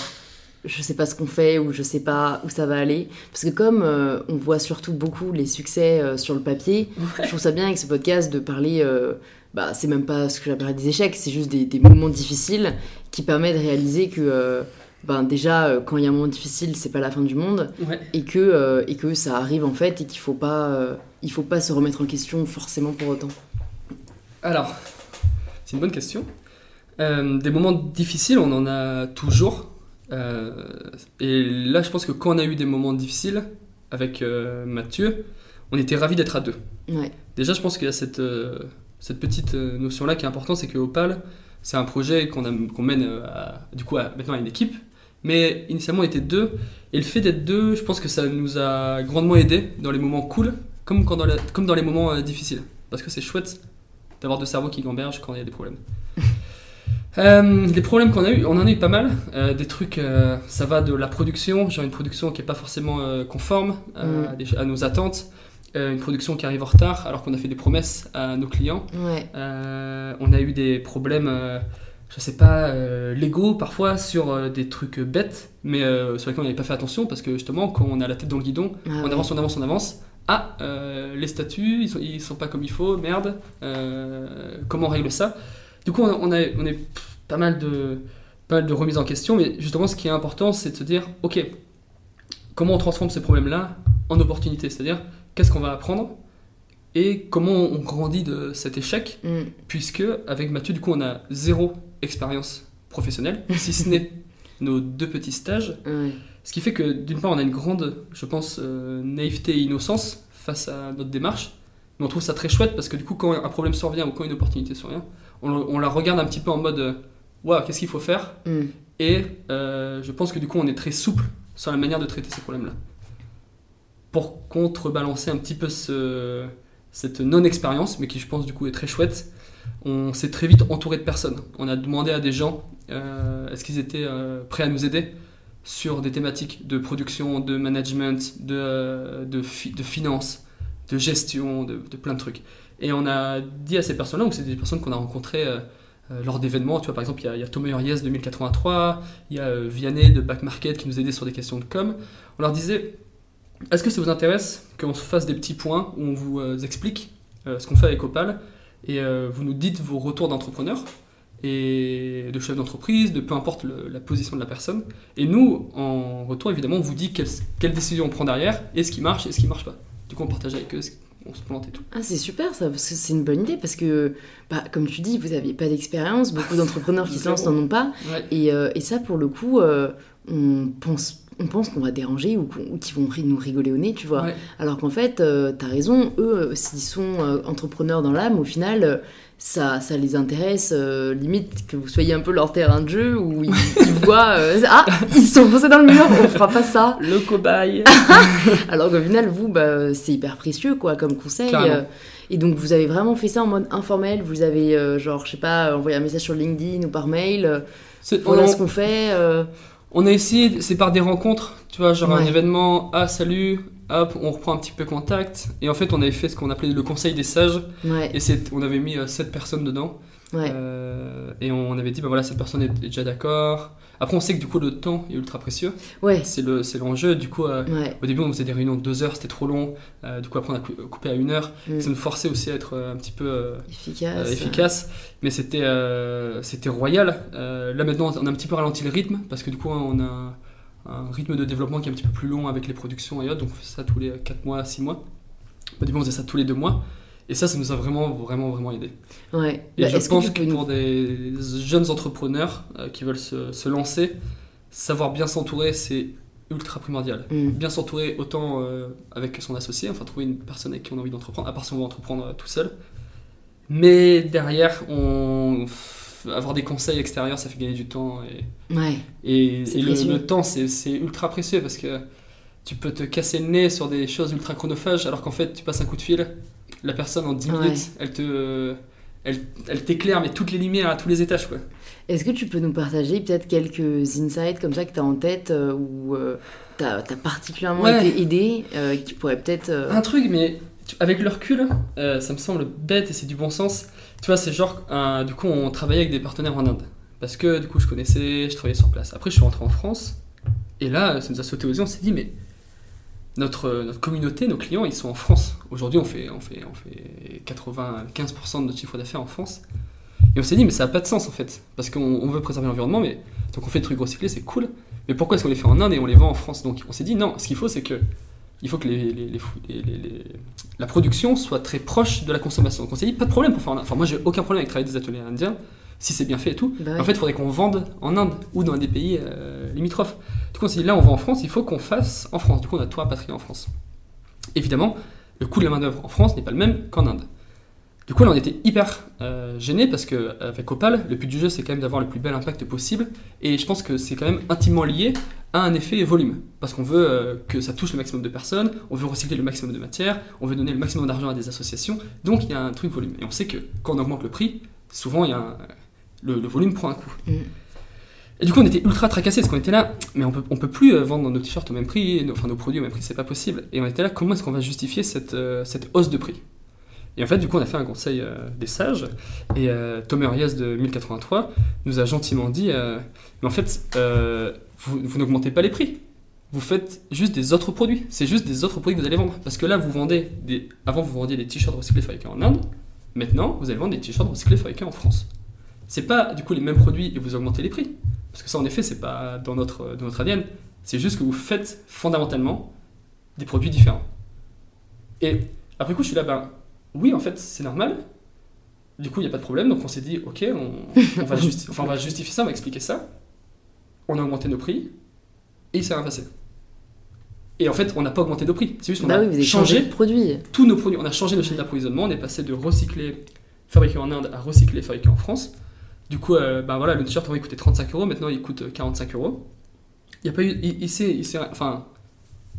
je sais pas ce qu'on fait ou je sais pas où ça va aller Parce que comme euh, on voit surtout beaucoup les succès euh, sur le papier, je trouve ça bien avec ce podcast de parler, bah c'est même pas ce que j'appellerais des échecs, c'est juste des, des moments difficiles qui permettent de réaliser que, euh, ben déjà euh, quand il y a un moment difficile, c'est pas la fin du monde Ouais. et que, euh, et que ça arrive en fait et qu'il faut pas, il faut pas se remettre en question forcément pour autant. Alors, c'est une bonne question. Des moments difficiles, on en a toujours. Et là, je pense que quand on a eu des moments difficiles avec Mathieu, on était ravis d'être à deux. Ouais. Déjà, je pense qu'il y a cette, cette petite euh, notion-là qui est importante, c'est que Opal, c'est un projet qu'on mène euh, à- du coup à- maintenant à une équipe. Mais initialement, on était deux. Et le fait d'être deux, je pense que ça nous a grandement aidé dans les moments cool, comme, quand dans, la- comme dans les moments euh, difficiles. Parce que c'est chouette d'avoir deux cerveaux qui gambergent quand il y a des problèmes. Euh, les problèmes qu'on a eu, on en a eu pas mal. Euh, des trucs, euh, ça va de la production, genre une production qui est pas forcément conforme Mm. à nos attentes, Euh, une production qui arrive en retard alors qu'on a fait des promesses à nos clients. Ouais. Euh, on a eu des problèmes, euh, je sais pas, euh, légaux parfois sur des trucs bêtes, mais sur lesquels on n'avait pas fait attention parce que justement, quand on a la tête dans le guidon, Ah on ouais. avance, on avance, on avance. Ah, les statuts, ils sont, ils sont pas comme il faut, merde. comment on règle ça? Du coup, on a, on a, on a eu pas mal de pas mal de remises en question, mais justement, ce qui est important, c'est de se dire, ok, comment on transforme ces problèmes-là en opportunités? C'est-à-dire, qu'est-ce qu'on va apprendre et comment on grandit de cet échec Mm. puisque avec Mathieu, du coup, on a zéro expérience professionnelle, si ce n'est nos deux petits stages. Ce qui fait que d'une part, on a une grande, je pense, euh, naïveté et innocence face à notre démarche. Mais on trouve ça très chouette parce que du coup, quand un problème survient ou quand une opportunité survient, on, on la regarde un petit peu en mode Waouh, qu'est-ce qu'il faut faire? Mm. Et euh, je pense que du coup, on est très souple sur la manière de traiter ces problèmes-là. Pour contrebalancer un petit peu ce- cette non-expérience, mais qui je pense du coup est très chouette, on s'est très vite entouré de personnes. On a demandé à des gens euh, est-ce qu'ils étaient euh, prêts à nous aider sur des thématiques de production, de management, de, euh, de, fi- de finance, de gestion, de, plein de trucs. Et on a dit à ces personnes-là, donc c'est des personnes qu'on a rencontrées lors d'événements. Tu vois, par exemple, il y a, Thomas de 1083, il y a Vianney de Back Market qui nous aidait sur des questions de com. On leur disait est-ce que ça vous intéresse qu'on se fasse des petits points où on vous euh, explique euh, ce qu'on fait avec Opal et euh, vous nous dites vos retours d'entrepreneurs et de chef d'entreprise, de peu importe le- la position de la personne. Et nous, en retour, évidemment, on vous dit quelle, quelle décision on prend derrière et ce qui marche et ce qui marche pas. Du coup, on partage avec eux, on se plante et tout. Ah, c'est super ça, parce que c'est une bonne idée, parce que, bah, comme tu dis, vous n'aviez pas d'expérience, beaucoup d'entrepreneurs qui se lancent n'en ont pas, Ouais. et, euh, et ça, pour le coup, euh, on pense, on pense qu'on va déranger ou, qu'ils vont nous rigoler au nez, tu vois. Ouais. Alors qu'en fait, euh, t'as raison, eux, euh, s'ils sont euh, entrepreneurs dans l'âme, au final, ça, ça les intéresse, euh, limite que vous soyez un peu leur terrain de jeu, où ils, ils voient, ah, ils sont foncés dans le mur, on fera pas ça. Le cobaye Alors qu'au final, vous, bah, c'est hyper précieux, quoi, comme conseil. Et donc, vous avez vraiment fait ça en mode informel. Vous avez, euh, genre, je sais pas, envoyé un message sur LinkedIn ou par mail. euh, voilà on- ce qu'on fait. euh, On a essayé, c'est par des rencontres, tu vois, genre un événement, ah salut, hop, on reprend un petit peu contact. Et en fait, on avait fait ce qu'on appelait le conseil des sages. ouais, Et on avait mis 7 personnes dedans. ouais. Euh, et on avait dit, bah voilà, cette personne est, est déjà d'accord. Après, on sait que du coup, le temps est ultra précieux. ouais, C'est le- c'est l'enjeu. Du coup, euh, ouais. au début, on faisait des réunions de 2 heures, c'était trop long. Euh, du coup, après, on a cou- coupé à 1 heure. Mm. Ça nous forçait aussi à être euh, un petit peu euh, Efficace. euh, efficace, mais c'était euh, c'était royal. Euh, là maintenant, on a un petit peu ralenti le rythme parce que du coup, on a un rythme de développement qui est un petit peu plus long avec les productions et autres, donc on fait ça tous les 4 mois, 6 mois. Au début, on faisait ça tous les 2 mois, et ça, ça nous a vraiment, vraiment, vraiment aidé. Ouais. Et Bah, je pense que, nous- pour des jeunes entrepreneurs euh, qui veulent se, se lancer, savoir bien s'entourer, c'est ultra primordial. Mm. Bien s'entourer autant euh, avec son associé, enfin trouver une personne avec qui on a envie d'entreprendre, à part si on veut entreprendre euh, tout seul. Mais derrière, on... avoir des conseils extérieurs, ça fait gagner du temps. Et, Ouais, et, le, temps, c'est ultra précieux parce que tu peux te casser le nez sur des choses ultra chronophages alors qu'en fait, tu passes un coup de fil, la personne en 10 Ouais. minutes, elle te. Elle, elle t'éclaire, mais toutes les lumières à tous les étages, quoi. Est-ce que tu peux nous partager peut-être quelques insights comme ça que tu as en tête euh, où tu as, particulièrement Ouais. été aidé euh, qui pourrait peut-être. euh, Un truc, mais avec le recul, euh, ça me semble bête et c'est du bon sens. Tu vois, c'est genre, un- du coup, on travaillait avec des partenaires en Inde. Parce que du coup, je connaissais, je travaillais sur place. Après, je suis rentré en France. Et là, ça nous a sauté aux yeux. On s'est dit, mais notre, notre communauté, nos clients, ils sont en France. Aujourd'hui, on fait, on, fait, on fait 95% de notre chiffre d'affaires en France. Et on s'est dit, mais ça n'a pas de sens en fait. Parce qu'on on veut préserver l'environnement, mais donc on fait des trucs recyclés, c'est cool. Mais pourquoi est-ce qu'on les fait en Inde et on les vend en France? Donc on s'est dit, non, ce qu'il faut, c'est que il faut que les, les- les la production soit très proche de la consommation. Donc on s'est dit, pas de problème pour faire en Inde. Enfin, moi, j'ai aucun problème avec travailler des ateliers indiens, si c'est bien fait et tout. bah ouais. En fait, il faudrait qu'on vende en Inde ou dans des pays euh, limitrophes. Du coup, on s'est dit, là, on vend en France, il faut qu'on fasse en France. Du coup, on a tout rapatrié en France. Évidemment, le coût de la main-d'œuvre en France n'est pas le même qu'en Inde. Du coup, là, on était hyper euh, gênés parce qu'avec Opal, le but du jeu, c'est quand même d'avoir le plus bel impact possible. Et je pense que c'est quand même intimement lié à un effet volume. Parce qu'on veut euh, que ça touche le maximum de personnes, on veut recycler le maximum de matière, on veut donner le maximum d'argent à des associations. Donc, il y a un truc volume. Et on sait que quand on augmente le prix, souvent, il y a un- le, le volume prend un coup. Mm. Et du coup, on était ultra tracassés parce qu'on était là, mais on peut, on peut plus euh, vendre nos t-shirts au même prix, nos, enfin nos produits au même prix, c'est pas possible. Et on était là, comment est-ce qu'on va justifier cette, euh, cette hausse de prix? Et en fait, du coup, on a fait un conseil euh, des sages, et euh, Thomas de 1083 nous a gentiment dit, euh, mais en fait, vous, n'augmentez pas les prix. Vous faites juste des autres produits. C'est juste des autres produits que vous allez vendre. Parce que là, vous vendez des. Avant, vous vendiez des t-shirts recyclés fabriqués en Inde. Maintenant, vous allez vendre des t-shirts recyclés fabriqués en France. C'est pas du coup les mêmes produits et vous augmentez les prix. Parce que ça, en effet, c'est pas dans notre, dans notre ADN. C'est juste que vous faites fondamentalement des produits différents. Et après coup, je suis là, ben oui, en fait, c'est normal. Du coup, il n'y a pas de problème. Donc on s'est dit, ok, on, on va justi- enfin, on va justifier ça, on va expliquer ça. On a augmenté nos prix et il s'est rien passé. Et en fait, on n'a pas augmenté nos prix. C'est juste qu'on Bah a oui, changé changé de produit. tous nos produits. On a changé nos chaînes d'approvisionnement. On est passé de recycler, fabriqué en Inde, à recycler, fabriqué en France. Du coup, euh, bah voilà, le t-shirt avant il coûtait 35 euros, maintenant il coûte euh, 45 euros. Il y a pas eu, il, il s'est, il enfin,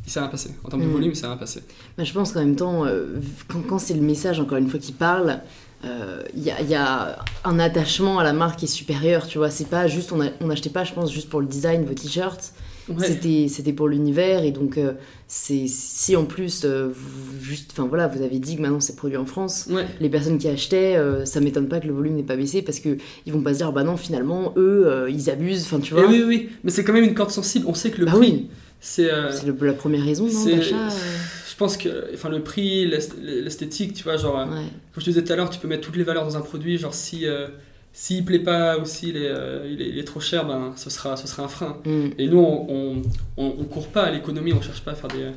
il s'est rien passé. En termes de Mm. volume, il s'est rien passé. Bah, je pense qu'en même temps, euh, quand, quand c'est le message, encore une fois, qui parle, euh, il y, a, il y a un attachement à la marque qui est supérieur, tu vois. C'est pas juste, on n'achetait pas, je pense, juste pour le design vos t-shirts. Ouais. C'était, pour l'univers et donc euh, c'est si en plus euh, vous, juste, enfin voilà, vous avez dit que maintenant c'est produit en France, Ouais. les personnes qui achetaient, ça m'étonne pas que le volume n'ait pas baissé parce que ils vont pas se dire bah non finalement eux ils abusent, enfin tu Et vois. oui, oui, mais c'est quand même une corde sensible. On sait que le bah prix, oui, c'est. euh, la première raison non, d'achat. euh, Je pense que enfin, le prix, l'est- l'esthétique, tu vois, genre, euh, ouais. comme je te disais tout à l'heure, tu peux mettre toutes les valeurs dans un produit. Genre, si euh, s'il plaît pas ou s'il est, euh, il est, il est trop cher, ben, ce, sera, ce sera un frein. Mm. Et nous, on, on, on- on court pas à l'économie, on cherche pas à faire des,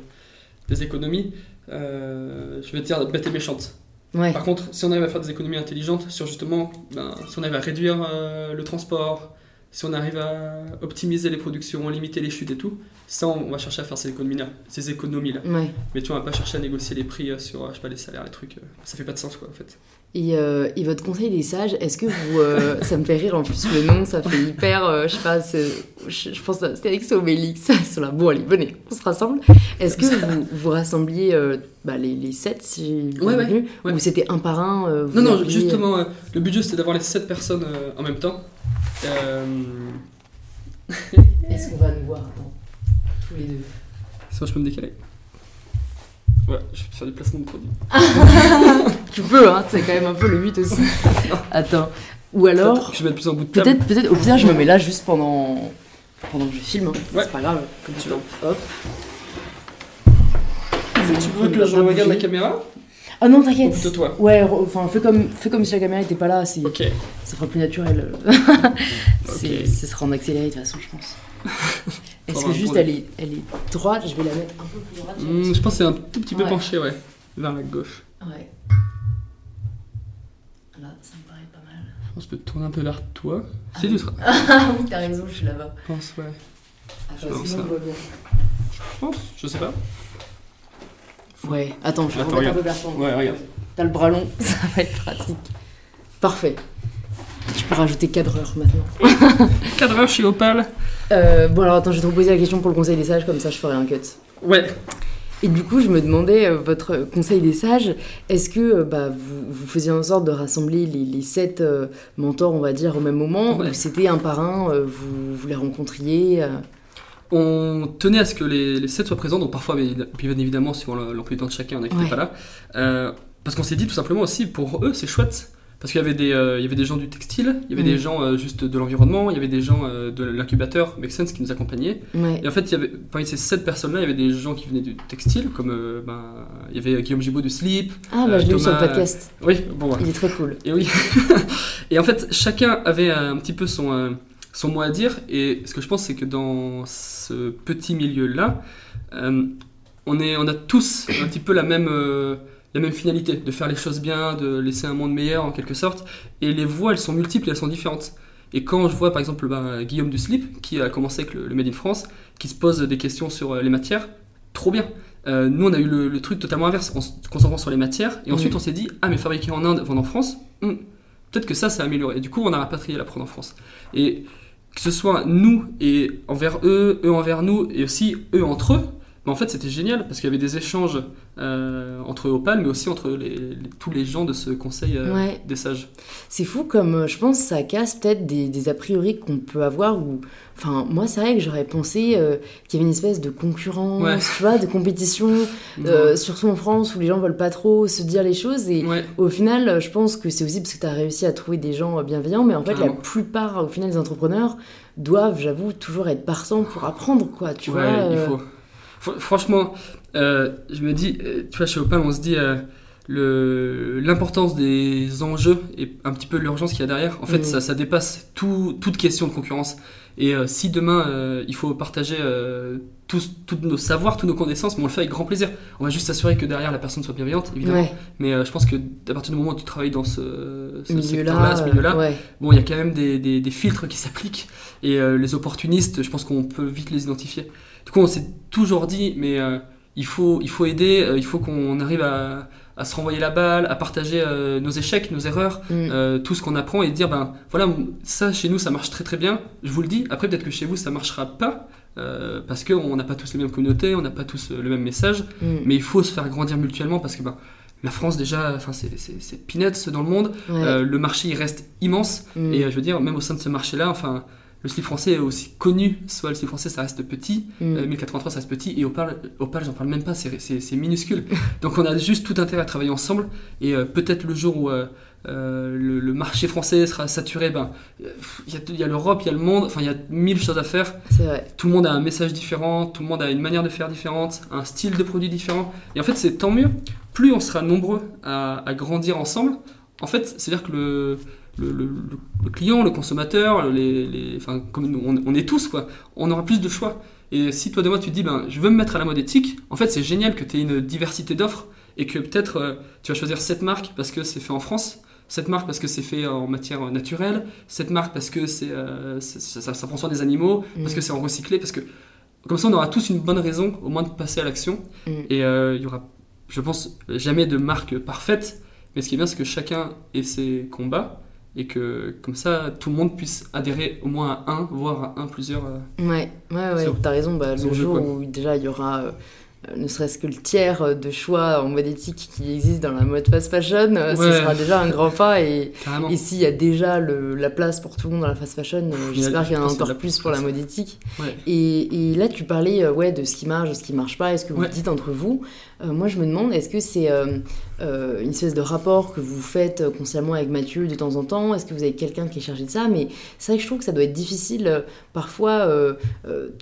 des économies. Euh, je vais te dire bête et méchante. Ouais. Par contre, si on arrive à faire des économies intelligentes sur justement, ben, si on arrive à réduire euh, le transport, si on arrive à optimiser les productions, limiter les chutes et tout, ça, on va chercher à faire ces économies-là. Ces économies-là. Ouais. Mais tu vois, on va pas chercher à négocier les prix euh, sur, euh, je sais pas, les salaires, les trucs. euh, ça fait pas de sens, quoi, en fait. Et, euh, et votre conseil des sages, est-ce que vous. euh, ça me fait rire en plus, le nom, ça fait hyper. euh, je sais pas, je, je pense que c'est Alex et Obélix. Sont là, bon, allez, venez, on se rassemble. Est-ce que vous, vous rassembliez bah, les, les sept, si j'ai Ouais, ouais. Ou c'était un par un vous Non, non, justement, le but c'était d'avoir les 7 personnes en même temps. Euh, Est-ce qu'on va nous voir Attends, tous les deux? Sinon, je peux me décaler. Ouais, je vais faire du placement de produit. Tu peux, hein, c'est quand même un peu le but aussi. Attends. Ou alors, Je vais mettre plus en bout de peut-être, peut-être, au pire, je me mets là juste pendant, pendant que je filme. hein. Ouais. C'est pas grave, comme tu veux. Hop. Tu veux que je regarde la caméra? Ah non, t'inquiète. plutôt toi Ouais, enfin, fais comme, fais comme si la caméra était pas là, c'est- Ok. ça fera plus naturel. C'est- Ok. Ce sera en accéléré de toute façon, je pense. Est-ce que juste elle est, elle est droite Je vais la mettre un peu plus droite. Hmm, je pense que c'est un tout petit peu Ouais. penché, ouais. Vers la gauche. Ouais. Là, ça me paraît pas mal. Je pense que je peux te tourner un peu vers toi. Ah Si oui. seras. Ah oui, t'as raison, je suis là-bas. Je pense, ouais. Je Attends, pense sinon ça. je vois bien. Je pense, je sais pas. Ouais, attends, je vais Attends, remettre un peu vers toi. Ouais, regarde. T'as le bras long, ça va être pratique. Parfait. Tu peux rajouter cadreur maintenant. Cadreur chez Opal. Euh, bon alors attends, je vais te reposer la question pour le conseil des sages, comme ça je ferai un cut. Ouais. Et du coup, je me demandais, euh, votre conseil des sages, est-ce que euh, bah, vous, vous faisiez en sorte de rassembler les, les sept euh, mentors, on va dire, au même moment, Ouais. ou c'était un par un, euh, vous, vous les rencontriez euh, On tenait à ce que les, les 7 soient présents, donc parfois, bien évidemment, suivant le- l'emploi du temps de chacun, on n'était Ouais. pas là. Euh, parce qu'on s'est dit tout simplement aussi, pour eux, c'est chouette. Parce qu'il y, avait des, euh, il y avait des gens du textile, il y avait Mm. des gens euh, juste de l'environnement, il y avait des gens de l'incubateur Make Sense qui nous accompagnaient. Ouais. Et en fait, il y avait, parmi ces 7 personnes-là, il y avait des gens qui venaient du textile, comme ben, il y avait Guillaume Gibaud du Slip. Ah, bah je l'ai vu sur le podcast. Oui, bon. Il est très cool. Et oui. et en fait, chacun avait un petit peu son, son mot à dire. Et ce que je pense, c'est que dans ce petit milieu-là, euh, on, est, on a tous un petit peu la même, euh, la même finalité, de faire les choses bien, de laisser un monde meilleur en quelque sorte. Et les voix, elles sont multiples et elles sont différentes. Et quand je vois par exemple ben, Guillaume du Slip, qui a commencé avec le, le Made in France, qui se pose des questions sur euh, les matières, trop bien. Euh, nous, on a eu le, le truc totalement inverse, en se concentrant sur les matières, et ensuite on s'est dit, ah mais fabriqué en Inde, vendre en France, hmm, peut-être que ça, ça a amélioré. Et du coup, on a rapatrié la prod en France. Et que ce soit nous et envers eux, eux envers nous, et aussi eux entre eux, mais en fait, c'était génial parce qu'il y avait des échanges euh, entre Opal, mais aussi entre les- les- tous les gens de ce conseil euh, Ouais. des sages. C'est fou comme euh, je pense ça casse peut-être des, des a priori qu'on peut avoir ou enfin moi c'est vrai que j'aurais pensé euh, qu'il y avait une espèce de concurrence Ouais. tu vois de compétition euh, surtout en France où les gens veulent pas trop se dire les choses et ouais, au final je pense que c'est aussi parce que tu as réussi à trouver des gens bienveillants mais en fait la plupart au final des entrepreneurs doivent j'avoue toujours être partants pour apprendre quoi tu ouais, vois il faut. Fr- Franchement, euh, je me dis, euh, tu vois, chez Opal, on se dit euh, l'importance des enjeux et un petit peu l'urgence qu'il y a derrière. En fait, Mhm. ça, ça dépasse tout- toute question de concurrence. Et euh, si demain, euh, il faut partager euh, tous, tous nos savoirs, toutes nos connaissances, mais on le fait avec grand plaisir. On va juste s'assurer que derrière, la personne soit bienveillante, évidemment. ouais, Mais je pense que à partir du moment où tu travailles dans ce, ce milieu-là secteur-là, ce milieu-là, ouais. bon, il y a quand même des, des- des filtres qui s'appliquent. Et les opportunistes, je pense qu'on peut vite les identifier. Du coup, on s'est toujours dit, mais il, faut, il faut aider, il faut qu'on arrive à, à se renvoyer la balle, à partager euh, nos échecs, nos erreurs, Mm. euh, tout ce qu'on apprend et dire, ben voilà, ça chez nous, ça marche très très bien, je vous le dis. Après, peut-être que chez vous, ça marchera pas. euh, parce qu'on n'a pas tous les mêmes communautés, on n'a pas tous euh, le même message, Mm. mais il faut se faire grandir mutuellement parce que ben, la France déjà, enfin c'est peanuts dans le monde, Ouais. le marché il reste immense Mm. et je veux dire même au sein de ce marché là, enfin le slip français est aussi connu, soit le slip français ça reste petit, Mm. euh, 1083 ça reste petit, et Opal, Opal j'en parle même pas, c'est- minuscule. Donc on a juste tout intérêt à travailler ensemble, et euh, peut-être le jour où euh, le, le marché français sera saturé, ben, il y a- l'Europe, il y a le monde, enfin il y a mille choses à faire, vrai. tout le monde a un message différent, tout le monde a une manière de faire différente, un style de produit différent. Et en fait, c'est tant mieux. Plus on sera nombreux à, à grandir ensemble, en fait, c'est-à-dire que le, le, le- le- le client, le consommateur, les, les- enfin, comme nous, on, on est tous, quoi, on aura plus de choix. Et si toi, demain, tu te dis, ben, je veux me mettre à la mode éthique, en fait, c'est génial que tu aies une diversité d'offres et que peut-être euh, tu vas choisir cette marque parce que c'est fait en France, cette marque parce que c'est fait en matière naturelle, cette marque parce que c'est, euh, ça, ça- ça prend soin des animaux, parce Mm. que c'est en recyclé, parce que comme ça on aura tous une bonne raison au moins de passer à l'action. Mm. Et euh, il y aura, je pense, jamais de marque parfaite, mais ce qui est bien c'est que chacun ait ses combats et que comme ça tout le monde puisse adhérer au moins à un, voire à un, plusieurs. euh, Ouais, ouais, ouais, t'as raison. Bah, le jour où déjà il y aura euh, euh, ne serait-ce que le tiers de choix en mode éthique qui existe dans la mode fast fashion, ce sera déjà un grand pas. Et, et s'il y a déjà le- la place pour tout le monde dans la fast fashion, j'espère qu'il y en a encore plus pour la mode éthique. Ouais. Et, et là, tu parlais ouais, de ce qui marche, de ce qui marche pas, et ce que vous dites entre vous. Euh, moi, je me demande, est-ce que c'est euh, euh, une espèce de rapport que vous faites consciemment avec Mathieu de temps en temps? Est-ce que vous avez quelqu'un qui est chargé de ça? Mais c'est vrai que je trouve que ça doit être difficile parfois,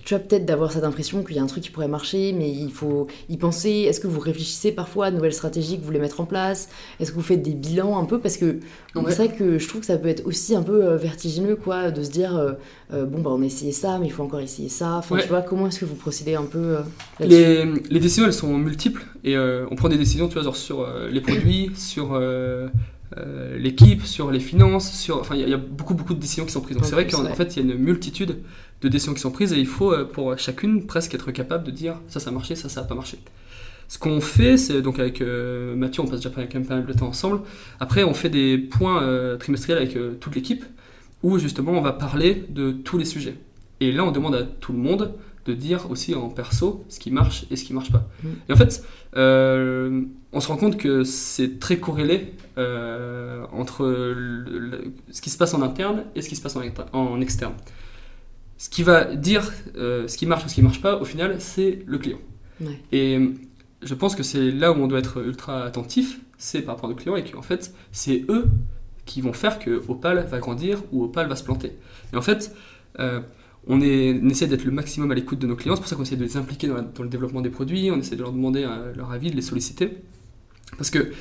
tu as peut-être d'avoir cette impression qu'il y a un truc qui pourrait marcher, mais il faut y penser. Est-ce que vous réfléchissez parfois à de nouvelles stratégies que vous voulez mettre en place? Est-ce que vous faites des bilans un peu? Parce que Ouais. c'est vrai que je trouve que ça peut être aussi un peu vertigineux, quoi, de se dire, bon, bah, on a essayé ça, mais il faut encore essayer ça. Enfin, Ouais. tu vois, comment est-ce que vous procédez un peu Les, les décisions, elles sont multiples et euh, on prend des décisions, tu vois, genre sur euh, les produits, sur euh, l'équipe, sur les finances, sur, enfin, il y, a- il y a beaucoup, beaucoup de décisions qui sont prises. Donc c'est vrai qu'en en fait, il y a une multitude de décisions qui sont prises et il faut pour chacune presque être capable de dire ça, ça a marché, ça, ça a pas marché. Ce qu'on fait, c'est donc avec euh, Mathieu, on passe déjà quand même pas mal de temps ensemble. Après, on fait des points euh, trimestriels avec euh, toute l'équipe où justement on va parler de tous les sujets. Et là, on demande à tout le monde de dire aussi en perso ce qui marche et ce qui marche pas. Mm. Et en fait, euh, on se rend compte que c'est très corrélé euh, entre le- le- ce qui se passe en interne et ce qui se passe en, exter- en externe. Ce qui va dire euh, ce qui marche ou ce qui marche pas, au final, c'est le client. Ouais. Et je pense que c'est là où on doit être ultra attentif, c'est par rapport aux clients et qu'en fait, c'est eux qui vont faire que Opal va grandir ou Opal va se planter. Et en fait, on, est, on essaie d'être le maximum à l'écoute de nos clients, c'est pour ça qu'on essaie de les impliquer dans, la- dans le développement des produits, on essaie de leur demander euh, leur avis, de les solliciter. Parce que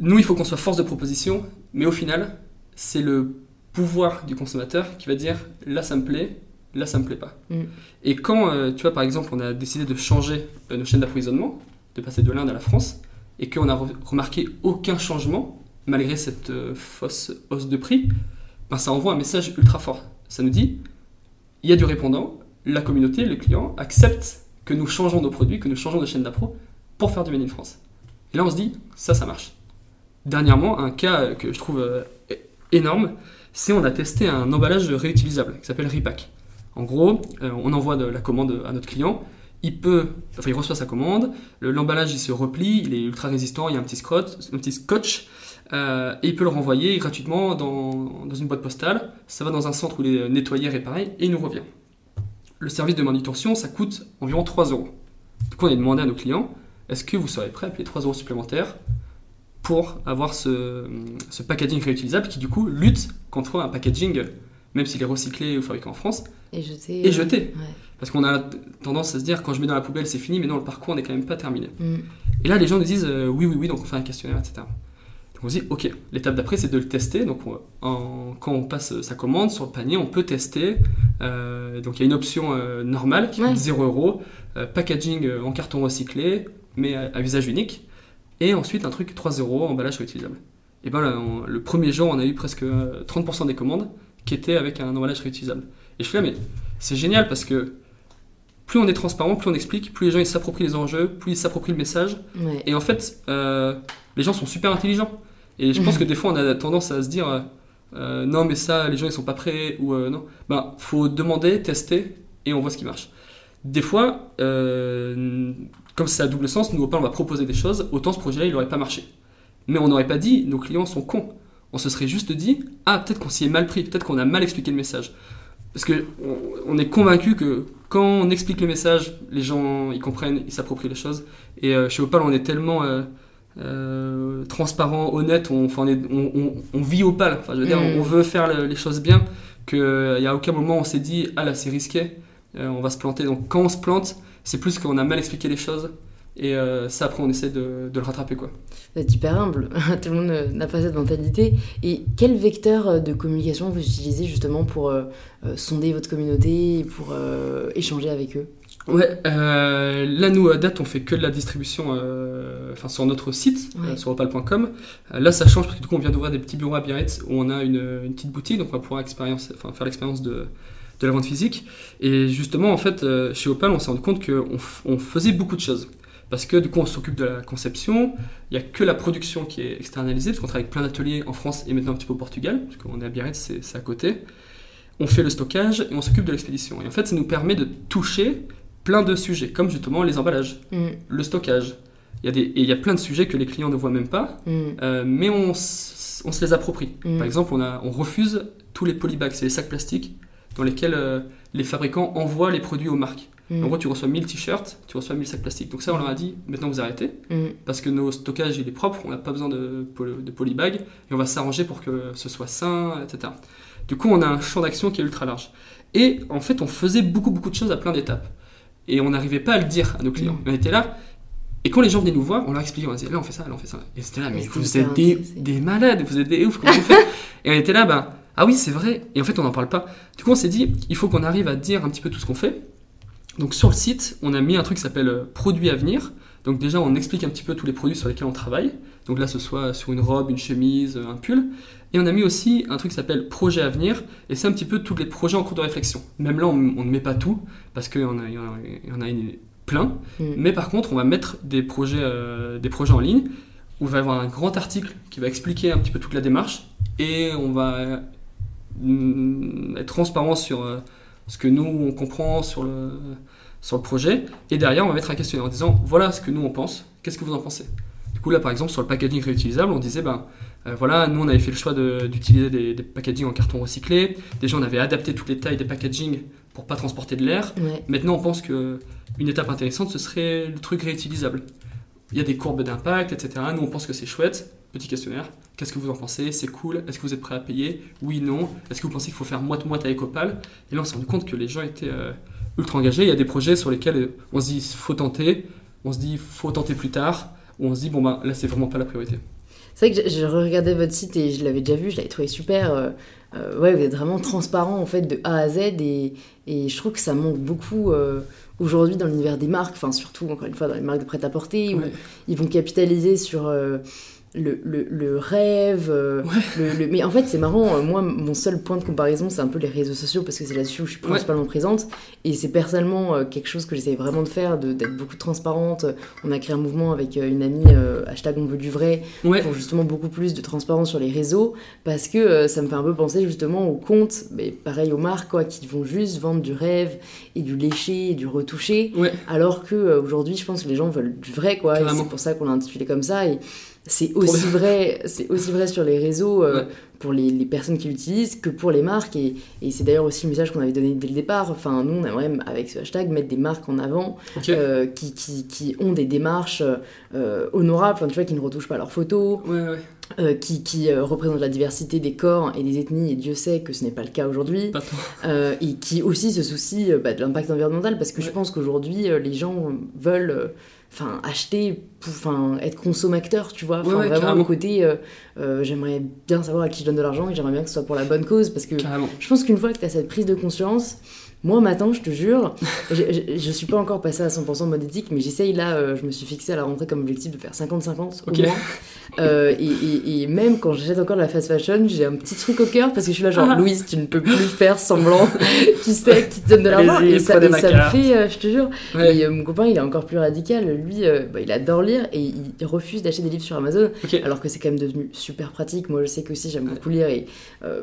nous, il faut qu'on soit force de proposition, mais au final, c'est le pouvoir du consommateur qui va dire là ça me plaît, là ça me plaît pas. Mm. Et quand, euh, tu vois, par exemple, on a décidé de changer euh, nos chaînes d'approvisionnement, de passer de l'Inde à la France, et qu'on a re- remarqué aucun changement, malgré cette euh, fausse hausse de prix, ben, ça envoie un message ultra fort. Ça nous dit, il y a du répondant, la communauté, les clients acceptent que nous changeons nos produits, que nous changeons de chaîne d'appro pour faire du Made in France. Et là, on se dit, ça, ça marche. Dernièrement, un cas que je trouve euh, énorme, c'est on a testé un emballage réutilisable qui s'appelle Repack. En gros, euh, on envoie la commande à notre client, il peut, enfin il reçoit sa commande, le- l'emballage il se replie, il est ultra résistant, il y a un petit scotch, un petit scotch euh, et il peut le renvoyer gratuitement dans, dans une boîte postale. Ça va dans un centre où il est nettoyé, réparé et il nous revient. Le service de manutention, ça coûte environ 3 euros. Du coup, on a demandé à nos clients est-ce que vous serez prêts à payer 3 euros supplémentaires pour avoir ce, ce packaging réutilisable qui, du coup, lutte contre un packaging, même s'il est recyclé ou fabriqué en France, Et jeté. ouais. Parce qu'on a tendance à se dire quand je mets dans la poubelle, c'est fini, mais non, le parcours n'est quand même pas terminé. Mm. Et là, les gens nous disent euh, oui, oui, oui, donc on fait un questionnaire, etc. On se dit, ok, l'étape d'après, c'est de le tester. Donc on- en- quand on passe sa commande sur le panier, on peut tester. Euh, donc il y a une option euh, normale qui Ouais. coûte 0 euros, euh, packaging en carton recyclé, mais à, à usage unique. Et ensuite un truc 3 euros, emballage réutilisable. Et ben là, on- le premier jour, on a eu presque euh, 30% des commandes qui étaient avec un emballage réutilisable. Et je fais, là, mais c'est génial parce que plus on est transparent, plus on explique, plus les gens ils s'approprient les enjeux, plus ils s'approprient le message. Ouais. Et en fait, euh, les gens sont super intelligents. Et je pense que des fois, on a tendance à se dire euh, euh, non, mais ça, les gens ils sont pas prêts ou euh, non. Ben, faut demander, tester et on voit ce qui marche. Des fois, euh, comme c'est à double sens, nous, au pas, on va proposer des choses, autant ce projet-là, il n'aurait pas marché. Mais on n'aurait pas dit nos clients sont cons. On se serait juste dit ah, peut-être qu'on s'y est mal pris, peut-être qu'on a mal expliqué le message. parce que on, on est convaincu que quand on explique le message, les gens ils comprennent, ils s'approprient les choses. Et chez Opal, on est tellement euh, euh, transparent, honnête, on, enfin, on, est- on- on- on vit Opal. Enfin, je veux dire, Mm. on veut faire le- les choses bien. Qu'il n'y a aucun moment on s'est dit ah là c'est risqué, euh, on va se planter. Donc quand on se plante, c'est plus qu'on a mal expliqué les choses. Et euh, ça après on essaie de, de le rattraper quoi. Vous êtes hyper humble, tout le monde euh, n'a pas cette mentalité. Et quel vecteur euh, de communication vous utilisez justement pour euh, euh, sonder votre communauté pour euh, échanger avec eux? Ouais, euh, là nous à date on fait que de la distribution euh, enfin, sur notre site, Ouais. euh, sur opal.com. Là ça change parce que du coup on vient d'ouvrir des petits bureaux à Biarritz où on a une, une petite boutique, donc on va pouvoir expérience, enfin, faire l'expérience de, de la vente physique. Et justement en fait chez Opal on s'est rendu compte qu'on on faisait beaucoup de choses. Parce que du coup on s'occupe de la conception, il n'y a que la production qui est externalisée, parce qu'on travaille avec plein d'ateliers en France et maintenant un petit peu au Portugal, parce qu'on est à Biarritz, c'est à côté. On fait le stockage et on s'occupe de l'expédition. Et en fait ça nous permet de toucher plein de sujets, comme justement les emballages, Mm, le stockage. Il y, a des, et il y a plein de sujets que les clients ne voient même pas, mm, euh, mais on, on se les approprie. Mm. Par exemple, on, a, on refuse tous les polybags, c'est les sacs plastiques dans lesquels euh, les fabricants envoient les produits aux marques. En gros, tu reçois 1000 t-shirts, tu reçois 1000 sacs plastiques. Donc ça, on leur a dit, maintenant vous arrêtez, parce que nos stockages, il est propre, on n'a pas besoin de, de polybags, et on va s'arranger pour que ce soit sain, etc. Du coup, on a un champ d'action qui est ultra large. Et en fait, on faisait beaucoup, beaucoup de choses à plein d'étapes. Et on n'arrivait pas à le dire à nos clients. Mm. On était là, et quand les gens venaient nous voir, on leur expliquait, on disait, là on fait ça, là on fait ça. Et c'était là, mais vous êtes des, des malades, vous êtes des ouf, comment vous faites Et on était là, bah, ah oui, c'est vrai. Et en fait, on n'en parle pas. Du coup, on s'est dit, il faut qu'on arrive à dire un petit peu tout ce qu'on fait. Donc sur le site, on a mis un truc qui s'appelle euh, Produits à venir. Donc déjà, on explique un petit peu tous les produits sur lesquels on travaille. Donc là, ce soit sur une robe, une chemise, euh, un pull. Et on a mis aussi un truc qui s'appelle Projet à venir. Et c'est un petit peu tous les projets en cours de réflexion. Même là, on, on ne met pas tout, parce qu'il y en a, y en a- il y en a une- plein. Mm. Mais par contre, on va mettre des projets, euh, des projets en ligne où il va y avoir un grand article qui va expliquer un petit peu toute la démarche et on va mm, être transparent sur euh, ce que nous on comprend sur le, sur le projet et derrière on va mettre un questionnaire en disant voilà ce que nous on pense, qu'est-ce que vous en pensez? Coup là par exemple sur le packaging réutilisable on disait ben euh, voilà nous on avait fait le choix de- d'utiliser des, des packaging en carton recyclé, déjà on avait adapté toutes les tailles des packaging pour pas transporter de l'air Ouais. Maintenant, on pense que une étape intéressante, ce serait le truc réutilisable. Il y a des courbes d'impact, etc. Nous, on pense que c'est chouette. Petit questionnaire. Qu'est-ce que vous en pensez? C'est cool Est-ce que vous êtes prêt à payer? Oui, non. Est-ce que vous pensez qu'il faut faire moite-moite avec Opal Et là, on s'est rendu compte que les gens étaient euh, ultra engagés. Il y a des projets sur lesquels euh, on se dit faut tenter, on se dit faut tenter plus tard, ou on se dit bon, bah là, c'est vraiment pas la priorité. C'est vrai que je, je regardais votre site et je l'avais déjà vu, je l'avais trouvé super. euh, euh, ouais, vous êtes vraiment transparent en fait de A à Z et, et je trouve que ça manque beaucoup euh, aujourd'hui dans l'univers des marques, enfin surtout encore une fois dans les marques de prêt-à-porter où Ouais. ils vont capitaliser sur le, le- le rêve. euh, Ouais. le- le- Mais en fait, c'est marrant, euh, moi, mon seul point de comparaison, c'est un peu les réseaux sociaux parce que c'est là-dessus où je suis Ouais. principalement présente et c'est personnellement euh, quelque chose que j'essaye vraiment de faire, d'être beaucoup transparente. On a créé un mouvement avec une amie, euh, hashtag on veut du vrai, Ouais, pour justement beaucoup plus de transparence sur les réseaux parce que euh, ça me fait un peu penser justement aux comptes, mais pareil aux marques quoi, qui vont juste vendre du rêve et du léché et du retouché alors que euh, aujourd'hui je pense que les gens veulent du vrai quoi c'est pour ça qu'on l'a intitulé comme ça et c'est aussi vrai c'est aussi vrai sur les réseaux euh, Ouais. pour les, les personnes qui l'utilisent que pour les marques. Et, et c'est d'ailleurs aussi le message qu'on avait donné dès le départ. Enfin nous on aimerait avec ce hashtag mettre des marques en avant euh, qui, qui, qui ont des démarches euh, honorables, enfin, tu vois, qui ne retouchent pas leurs photos, Ouais, ouais. qui, qui représentent la diversité des corps et des ethnies, et Dieu sait que ce n'est pas le cas aujourd'hui, et qui aussi se soucient bah, de l'impact environnemental, parce que je pense qu'aujourd'hui, les gens veulent enfin acheter, pour- enfin être consommateurs, tu vois, enfin ouais, vraiment carrément. le côté, euh, euh, j'aimerais bien savoir à qui je donne de l'argent, et j'aimerais bien que ce soit pour la bonne cause, parce que Carrément. je pense qu'une fois que tu as cette prise de conscience, moi maintenant, je te jure, je, je suis pas encore passée à 100% mode éthique, mais j'essaye là, euh, je me suis fixé à la rentrée comme objectif de faire 50-50 Ok. au moins. Euh, et, et- et même quand j'achète encore de la fast fashion, j'ai un petit truc au cœur parce que je suis là genre, Ah. Louise, tu ne peux plus faire semblant, tu sais, qui te donne de l'argent. Et ça, et ça me fait, euh, je te jure. Ouais. Et mon copain, il est encore plus radical. Lui, bah, il adore lire et il refuse d'acheter des livres sur Amazon. Alors que c'est quand même devenu super pratique. Moi, je sais que aussi, j'aime beaucoup lire et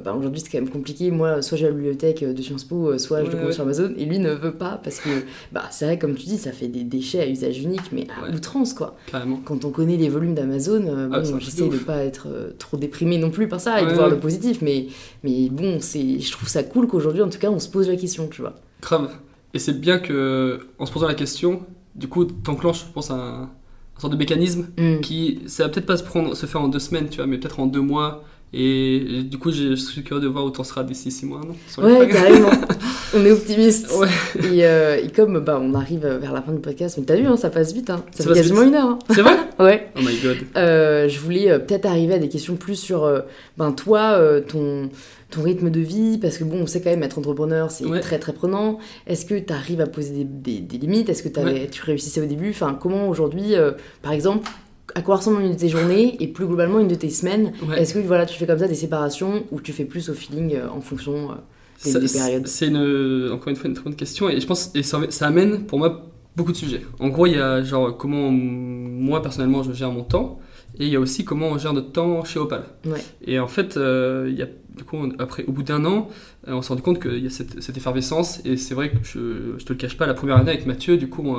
bah, aujourd'hui, c'est quand même compliqué. Moi, soit j'ai la bibliothèque de Sciences Po, soit je Ouais, ouais. sur Amazon et lui ne veut pas parce que bah c'est vrai comme tu dis ça fait des déchets à usage unique mais à Ouais. outrance quoi. Carrément. Quand on connaît les volumes d'Amazon, euh, Ah, bon, j'essaie de pas être euh, trop déprimé non plus par ça et de voir le positif mais mais bon c'est je trouve ça cool qu'aujourd'hui en tout cas on se pose la question tu vois. Grave. Et c'est bien que, en se posant la question, du coup, t'enclenches, je pense, un, un sorte de mécanisme Mm. qui, ça va peut-être pas se, prendre, se faire en deux semaines, tu vois, mais peut-être en deux mois. Et, et du coup, je suis curieux de voir où t'en seras d'ici six mois, non Sur Ouais, carrément. on est optimiste. Ouais. Et, euh, et comme bah, on arrive vers la fin du podcast, mais t'as vu, hein, ça passe vite. Hein. Ça, Ça fait quasiment vite. une heure. hein. C'est vrai Ouais. Oh my god. Euh, je voulais euh, peut-être arriver à des questions plus sur ben, toi, ton, ton rythme de vie, parce que bon, on sait quand même être entrepreneur, c'est Ouais. très très prenant. Est-ce que tu arrives à poser des, des- des limites? Est-ce que tu réussissais au début? Enfin, comment aujourd'hui, par exemple, à quoi ressemble une de tes journées et plus globalement une de tes semaines Ouais. Est-ce que voilà, tu fais comme ça des séparations ou tu fais plus au feeling euh, en fonction euh, des- Ça- des périodes? C'est une, encore une fois une très bonne question et je pense et ça, ça amène pour moi beaucoup de sujets. En gros, il y a genre comment moi personnellement je gère mon temps et il y a aussi comment on gère notre temps chez Opal. Ouais. Et en fait, euh, il y a, du coup, on- après, au bout d'un an, euh, on s'est rendu compte qu'il y a cette, cette effervescence et c'est vrai que je, je te le cache pas, la première année avec Mathieu, du coup, on,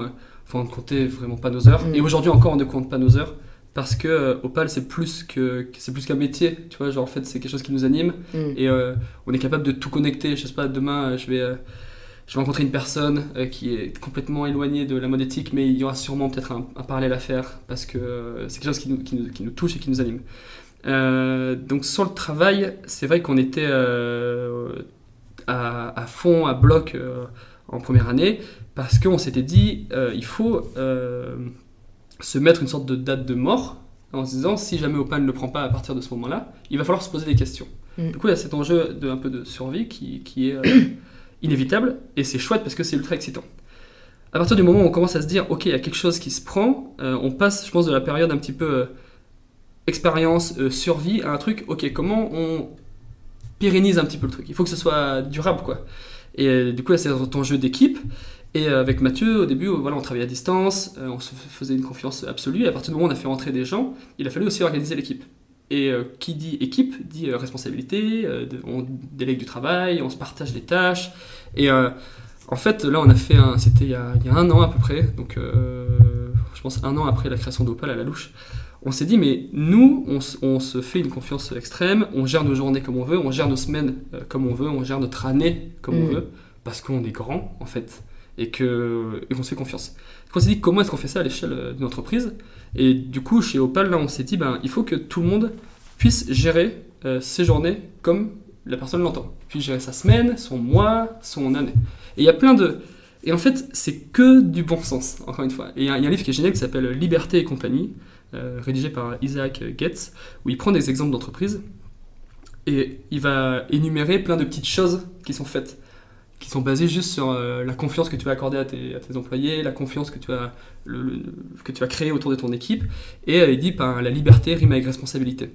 enfin, on ne comptait vraiment pas nos heures Mm. et aujourd'hui encore on ne compte pas nos heures. Parce que euh, Opal c'est plus que c'est plus qu'un métier, tu vois, genre en fait c'est quelque chose qui nous anime Mm. et on est capable de tout connecter. Je sais pas, demain, je vais, je vais rencontrer une personne euh, qui est complètement éloignée de la mode éthique, mais il y aura sûrement peut-être un, un parallèle à faire parce que euh, c'est quelque chose qui nous, qui, nous, qui nous touche et qui nous anime. Euh, donc, sur le travail, c'est vrai qu'on était euh, à, à fond, à bloc euh, en première année parce qu'on s'était dit il faut se mettre une sorte de date de mort en se disant si jamais Opal ne le prend pas à partir de ce moment-là, il va falloir se poser des questions. Mm. Du coup, il y a cet enjeu de un peu de survie qui, qui est inévitable et c'est chouette parce que c'est ultra excitant. À partir du moment où on commence à se dire ok, il y a quelque chose qui se prend, euh, on passe, je pense, de la période un petit peu euh, expérience, euh, survie à un truc ok, comment on pérennise un petit peu le truc? Il faut que ce soit durable quoi. Et du coup, là, c'est un enjeu d'équipe. Et avec Mathieu, au début, voilà, on travaillait à distance, on se faisait une confiance absolue. Et à partir du moment où on a fait rentrer des gens, il a fallu aussi organiser l'équipe. Et euh, qui dit équipe dit euh, responsabilité, euh, on délègue du travail, on se partage les tâches. Et en fait, là, on a fait un. C'était il, y a- il y a un an à peu près, donc je pense un an après la création d'Opal à la louche. On s'est dit, mais nous, on, se fait une confiance extrême, on gère nos journées comme on veut, on gère nos semaines comme on veut, on gère notre année comme on Mm. veut, parce qu'on est grand, en fait, et qu'on se fait confiance. On s'est dit, comment est-ce qu'on fait ça à l'échelle euh, d'une entreprise? Et du coup, chez Opal, là, on s'est dit, ben, il faut que tout le monde puisse gérer euh, ses journées comme la personne l'entend. Puisse gérer sa semaine, son mois, son année. Et il y a plein de... Et en fait, c'est que du bon sens, encore une fois. Et il y, a un livre qui est génial qui s'appelle Liberté et compagnie, euh, rédigé par Isaac Getz, où il prend des exemples d'entreprises et il va énumérer plein de petites choses qui sont faites, qui sont basées juste sur euh, la confiance que tu vas accorder à tes, à tes employés, la confiance que tu, vas, le- le- que tu vas créer autour de ton équipe. Et euh, il dit ben, la liberté rime avec responsabilité.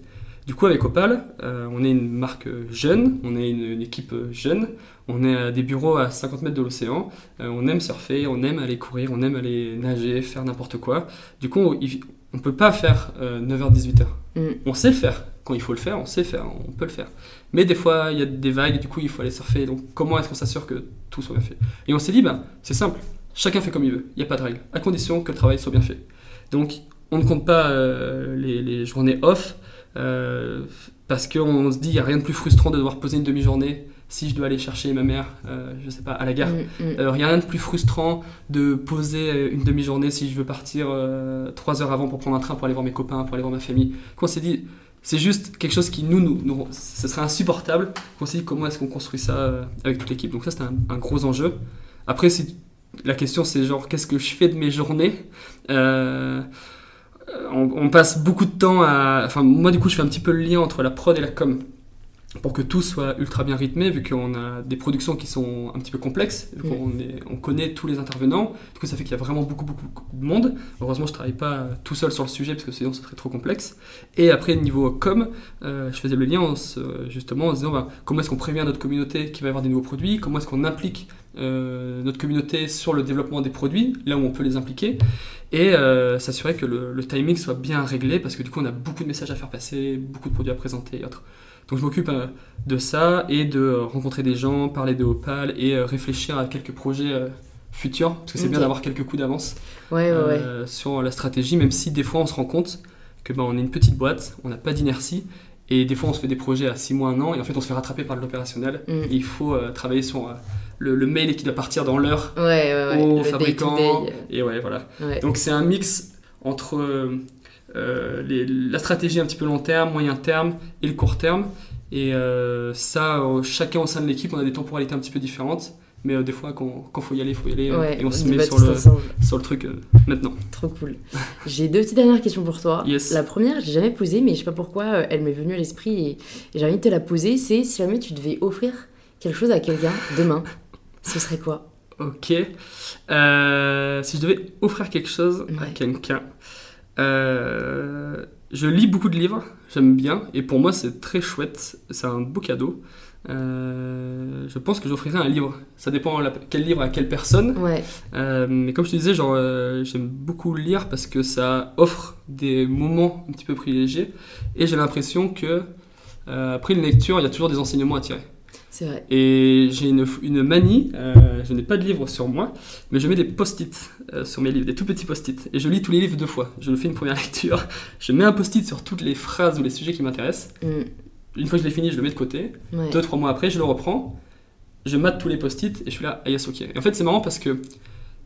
Du coup, avec Opal, euh, on est une marque jeune, on est une, une équipe jeune, on est à des bureaux à 50 mètres de l'océan, euh, on aime surfer, on aime aller courir, on aime aller nager, faire n'importe quoi. Du coup, on ne peut pas faire 9h-18h. Mm. On sait le faire. Quand il faut le faire, on sait faire, on peut le faire. Mais des fois, il y a des vagues, et du coup, il faut aller surfer. Donc, comment est-ce qu'on s'assure que tout soit bien fait? Et on s'est dit, ben, c'est simple, chacun fait comme il veut, il n'y a pas de règle, à condition que le travail soit bien fait. Donc, on ne compte pas euh, les, les journées off, euh, parce qu'on se dit, il n'y a rien de plus frustrant de devoir poser une demi-journée si je dois aller chercher ma mère, euh, je sais pas, à la gare. Mm, mm. Euh, rien de plus frustrant de poser une demi-journée si je veux partir trois heures avant pour prendre un train pour aller voir mes copains, pour aller voir ma famille. Qu'on s'est dit, c'est juste quelque chose qui nous, nous, nous- ce serait insupportable. Qu'on s'est dit comment est-ce qu'on construit ça euh, avec toute l'équipe. Donc ça c'était un, gros enjeu. Après si la question c'est genre qu'est-ce que je fais de mes journées Euh, on, on passe beaucoup de temps à... Enfin moi du coup je fais un petit peu le lien entre la prod et la com pour que tout soit ultra bien rythmé, vu qu'on a des productions qui sont un petit peu complexes, vu Mm. qu'on on connaît tous les intervenants, du coup ça fait qu'il y a vraiment beaucoup, beaucoup, beaucoup de monde. Heureusement je travaille pas tout seul sur le sujet, parce que sinon ce serait trop complexe. Et après niveau com, euh, je faisais le lien en se- justement en se disant bah, comment est-ce qu'on prévient notre communauté qu'il va y avoir des nouveaux produits, comment est-ce qu'on implique euh, notre communauté sur le développement des produits, là où on peut les impliquer, et euh, s'assurer que le, le timing soit bien réglé, parce que du coup on a beaucoup de messages à faire passer, beaucoup de produits à présenter et autres. Donc je m'occupe euh, de ça et de euh, rencontrer des gens, parler de Opal et euh, réfléchir à quelques projets futurs, parce que c'est bien d'avoir quelques coups d'avance Ouais, ouais, ouais. sur la stratégie, même si des fois on se rend compte que ben, on est une petite boîte, on n'a pas d'inertie, et des fois on se fait des projets à 6 mois, 1 an, et en fait on se fait rattraper par l'opérationnel. Mm. Il faut euh, travailler sur euh, le, le mail qui doit partir dans l'heure Ouais, ouais, ouais. au Le fabricant. Et ouais, voilà. Donc c'est un mix entre euh, les- la stratégie un petit peu long terme, moyen terme et le court terme. Et euh, ça, euh, chacun au sein de l'équipe, on a des temporalités un petit peu différentes. Mais euh, des fois, quand il faut y aller, il faut y aller. euh, Ouais, et on se met sur le, sur le truc euh, maintenant. Trop cool. J'ai deux petites dernières questions pour toi. Yes. La première, je l'ai jamais posée, mais je sais pas pourquoi euh, elle m'est venue à l'esprit et, et j'ai envie de te la poser. C'est si jamais tu devais offrir quelque chose à quelqu'un demain, ce serait quoi? Ok. Euh, si je devais offrir quelque chose à quelqu'un, euh, je lis beaucoup de livres, j'aime bien, et pour moi c'est très chouette, c'est un beau cadeau. Euh, je pense que j'offrirais un livre. Ça dépend la- quel livre à quelle personne. Ouais, Euh, mais comme je te disais, genre, euh, j'aime beaucoup lire parce que ça offre des moments un petit peu privilégiés. Et j'ai l'impression que après une lecture, il y a toujours des enseignements à tirer. C'est vrai. Et j'ai une, une manie, euh, je n'ai pas de livre sur moi, mais je mets des post-it euh, sur mes livres, des tout petits post-it. Et je lis tous les livres deux fois. Je fais une première lecture, je mets un post-it sur toutes les phrases ou les sujets qui m'intéressent. Mm, Une fois que je l'ai fini, je le mets de côté. ouais. Deux, trois mois après, je le reprends, je mate tous les post-it et je suis là, ah yes, ok. Et en fait, c'est marrant parce que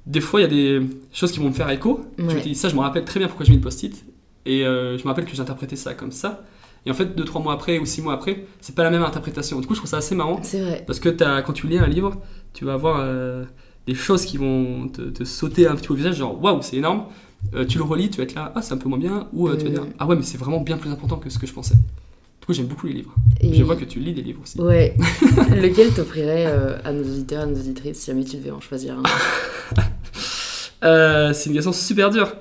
des fois, il y a des choses qui vont me faire écho. Je me dis, ça, je me rappelle très bien pourquoi j'ai mis le post-it. Et euh, je me rappelle que j'ai interprété ça comme ça. Et en fait, deux, trois mois après ou six mois après, c'est pas la même interprétation. Du coup, je trouve ça assez marrant. C'est vrai. Parce que t'as- quand tu lis un livre, tu vas avoir euh, des choses qui vont te, te sauter un petit peu au visage, genre waouh, c'est énorme. Euh, tu le relis, tu vas être là, ah, c'est un peu moins bien. Ou euh, tu vas dire, ah ouais, mais c'est vraiment bien plus important que ce que je pensais. Du coup, j'aime beaucoup les livres. Et... Je vois que tu lis des livres aussi. Ouais. Lequel t'offrirais à nos auditeurs, à nos auditrices, si jamais tu devais en choisir un? C'est une question super dure.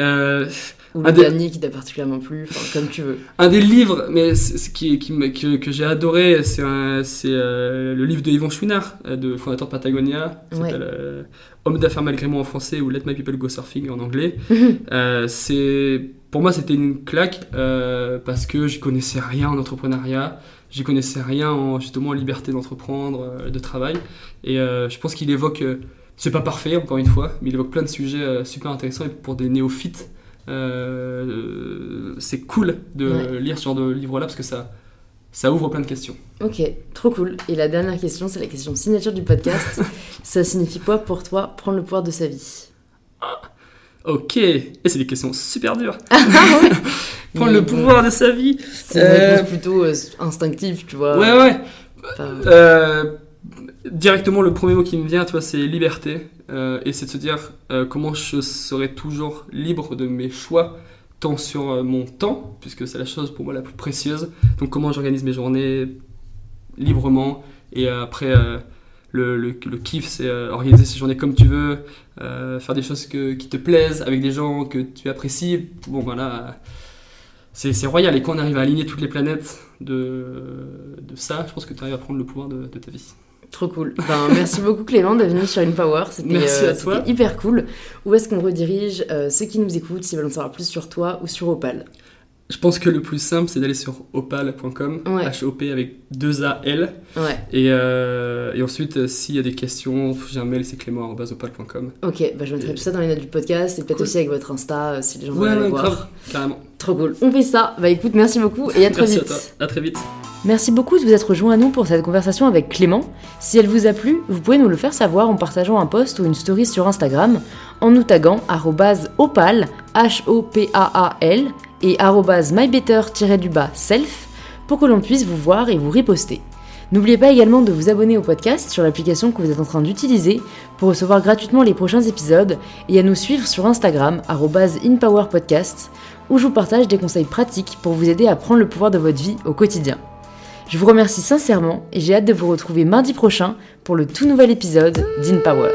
Euh, Ou Un le des- dernier qui t'a particulièrement plu, comme tu veux. un des livres mais qui, qui que, que j'ai adoré, c'est euh, le livre de Yvon Chouinard, euh, de fondateur de Patagonia, qui Ouais. euh, Homme d'affaires malgré moi en français ou Let My People Go Surfing en anglais. Euh, c'est pour moi c'était une claque parce que je connaissais rien en entrepreneuriat, je connaissais rien en justement en liberté d'entreprendre, euh, de travail, et euh, je pense qu'il évoque, euh, c'est pas parfait encore une fois, mais il évoque plein de sujets super intéressants et pour des néophytes, euh, c'est cool de Ouais. lire ce genre de livre là parce que ça ça ouvre plein de questions. Ok, trop cool. Et la dernière question, c'est la question signature du podcast. Ça signifie quoi pour toi prendre le pouvoir de sa vie? Ok, et c'est des questions super dures. Ah Prendre Mais le bon, pouvoir de sa vie. C'est Euh, plutôt euh, instinctive, tu vois. Ouais ouais. Euh, directement, le premier mot qui me vient, tu vois, c'est liberté. Euh, et c'est de se dire euh, comment je serai toujours libre de mes choix, tant sur euh, mon temps, puisque c'est la chose pour moi la plus précieuse. Donc, comment j'organise mes journées librement. Et euh, après, le, kiff, c'est organiser ces journées comme tu veux, faire des choses qui te plaisent, avec des gens que tu apprécies. Bon, voilà. C'est royal. Et quand on arrive à aligner toutes les planètes de, ça, je pense que tu arrives à prendre le pouvoir de ta vie. Trop cool. Ben, merci beaucoup Clément d'être venu sur InPower. C'était Merci euh, c'était hyper cool. Où est-ce qu'on redirige euh, ceux qui nous écoutent s'ils veulent en savoir plus sur toi ou sur Opal? Je pense que le plus simple, c'est d'aller sur opal.com, Ouais. H-O-P avec deux A-L. Ouais, Et, euh, et ensuite, euh, s'il y a des questions, j'ai un mail, c'est clément.opal.com. ok. Bah, je mettrai Et- tout ça dans les notes du podcast et peut-être Cool. aussi avec votre Insta si les gens Ouais, veulent aller voir. grave, carrément. Trop cool. On fait ça. Bah écoute, merci beaucoup et à très Merci vite. à toi. À très vite. Merci beaucoup de vous être rejoint à nous pour cette conversation avec Clément. Si elle vous a plu, vous pouvez nous le faire savoir en partageant un post ou une story sur Instagram, en nous taguant opal, H-O-P-A-A-L, et arrobase mybetter-du-bas self, pour que l'on puisse vous voir et vous riposter. N'oubliez pas également de vous abonner au podcast sur l'application que vous êtes en train d'utiliser pour recevoir gratuitement les prochains épisodes et à nous suivre sur Instagram, inpowerpodcast, où je vous partage des conseils pratiques pour vous aider à prendre le pouvoir de votre vie au quotidien. Je vous remercie sincèrement et j'ai hâte de vous retrouver mardi prochain pour le tout nouvel épisode d'InPower.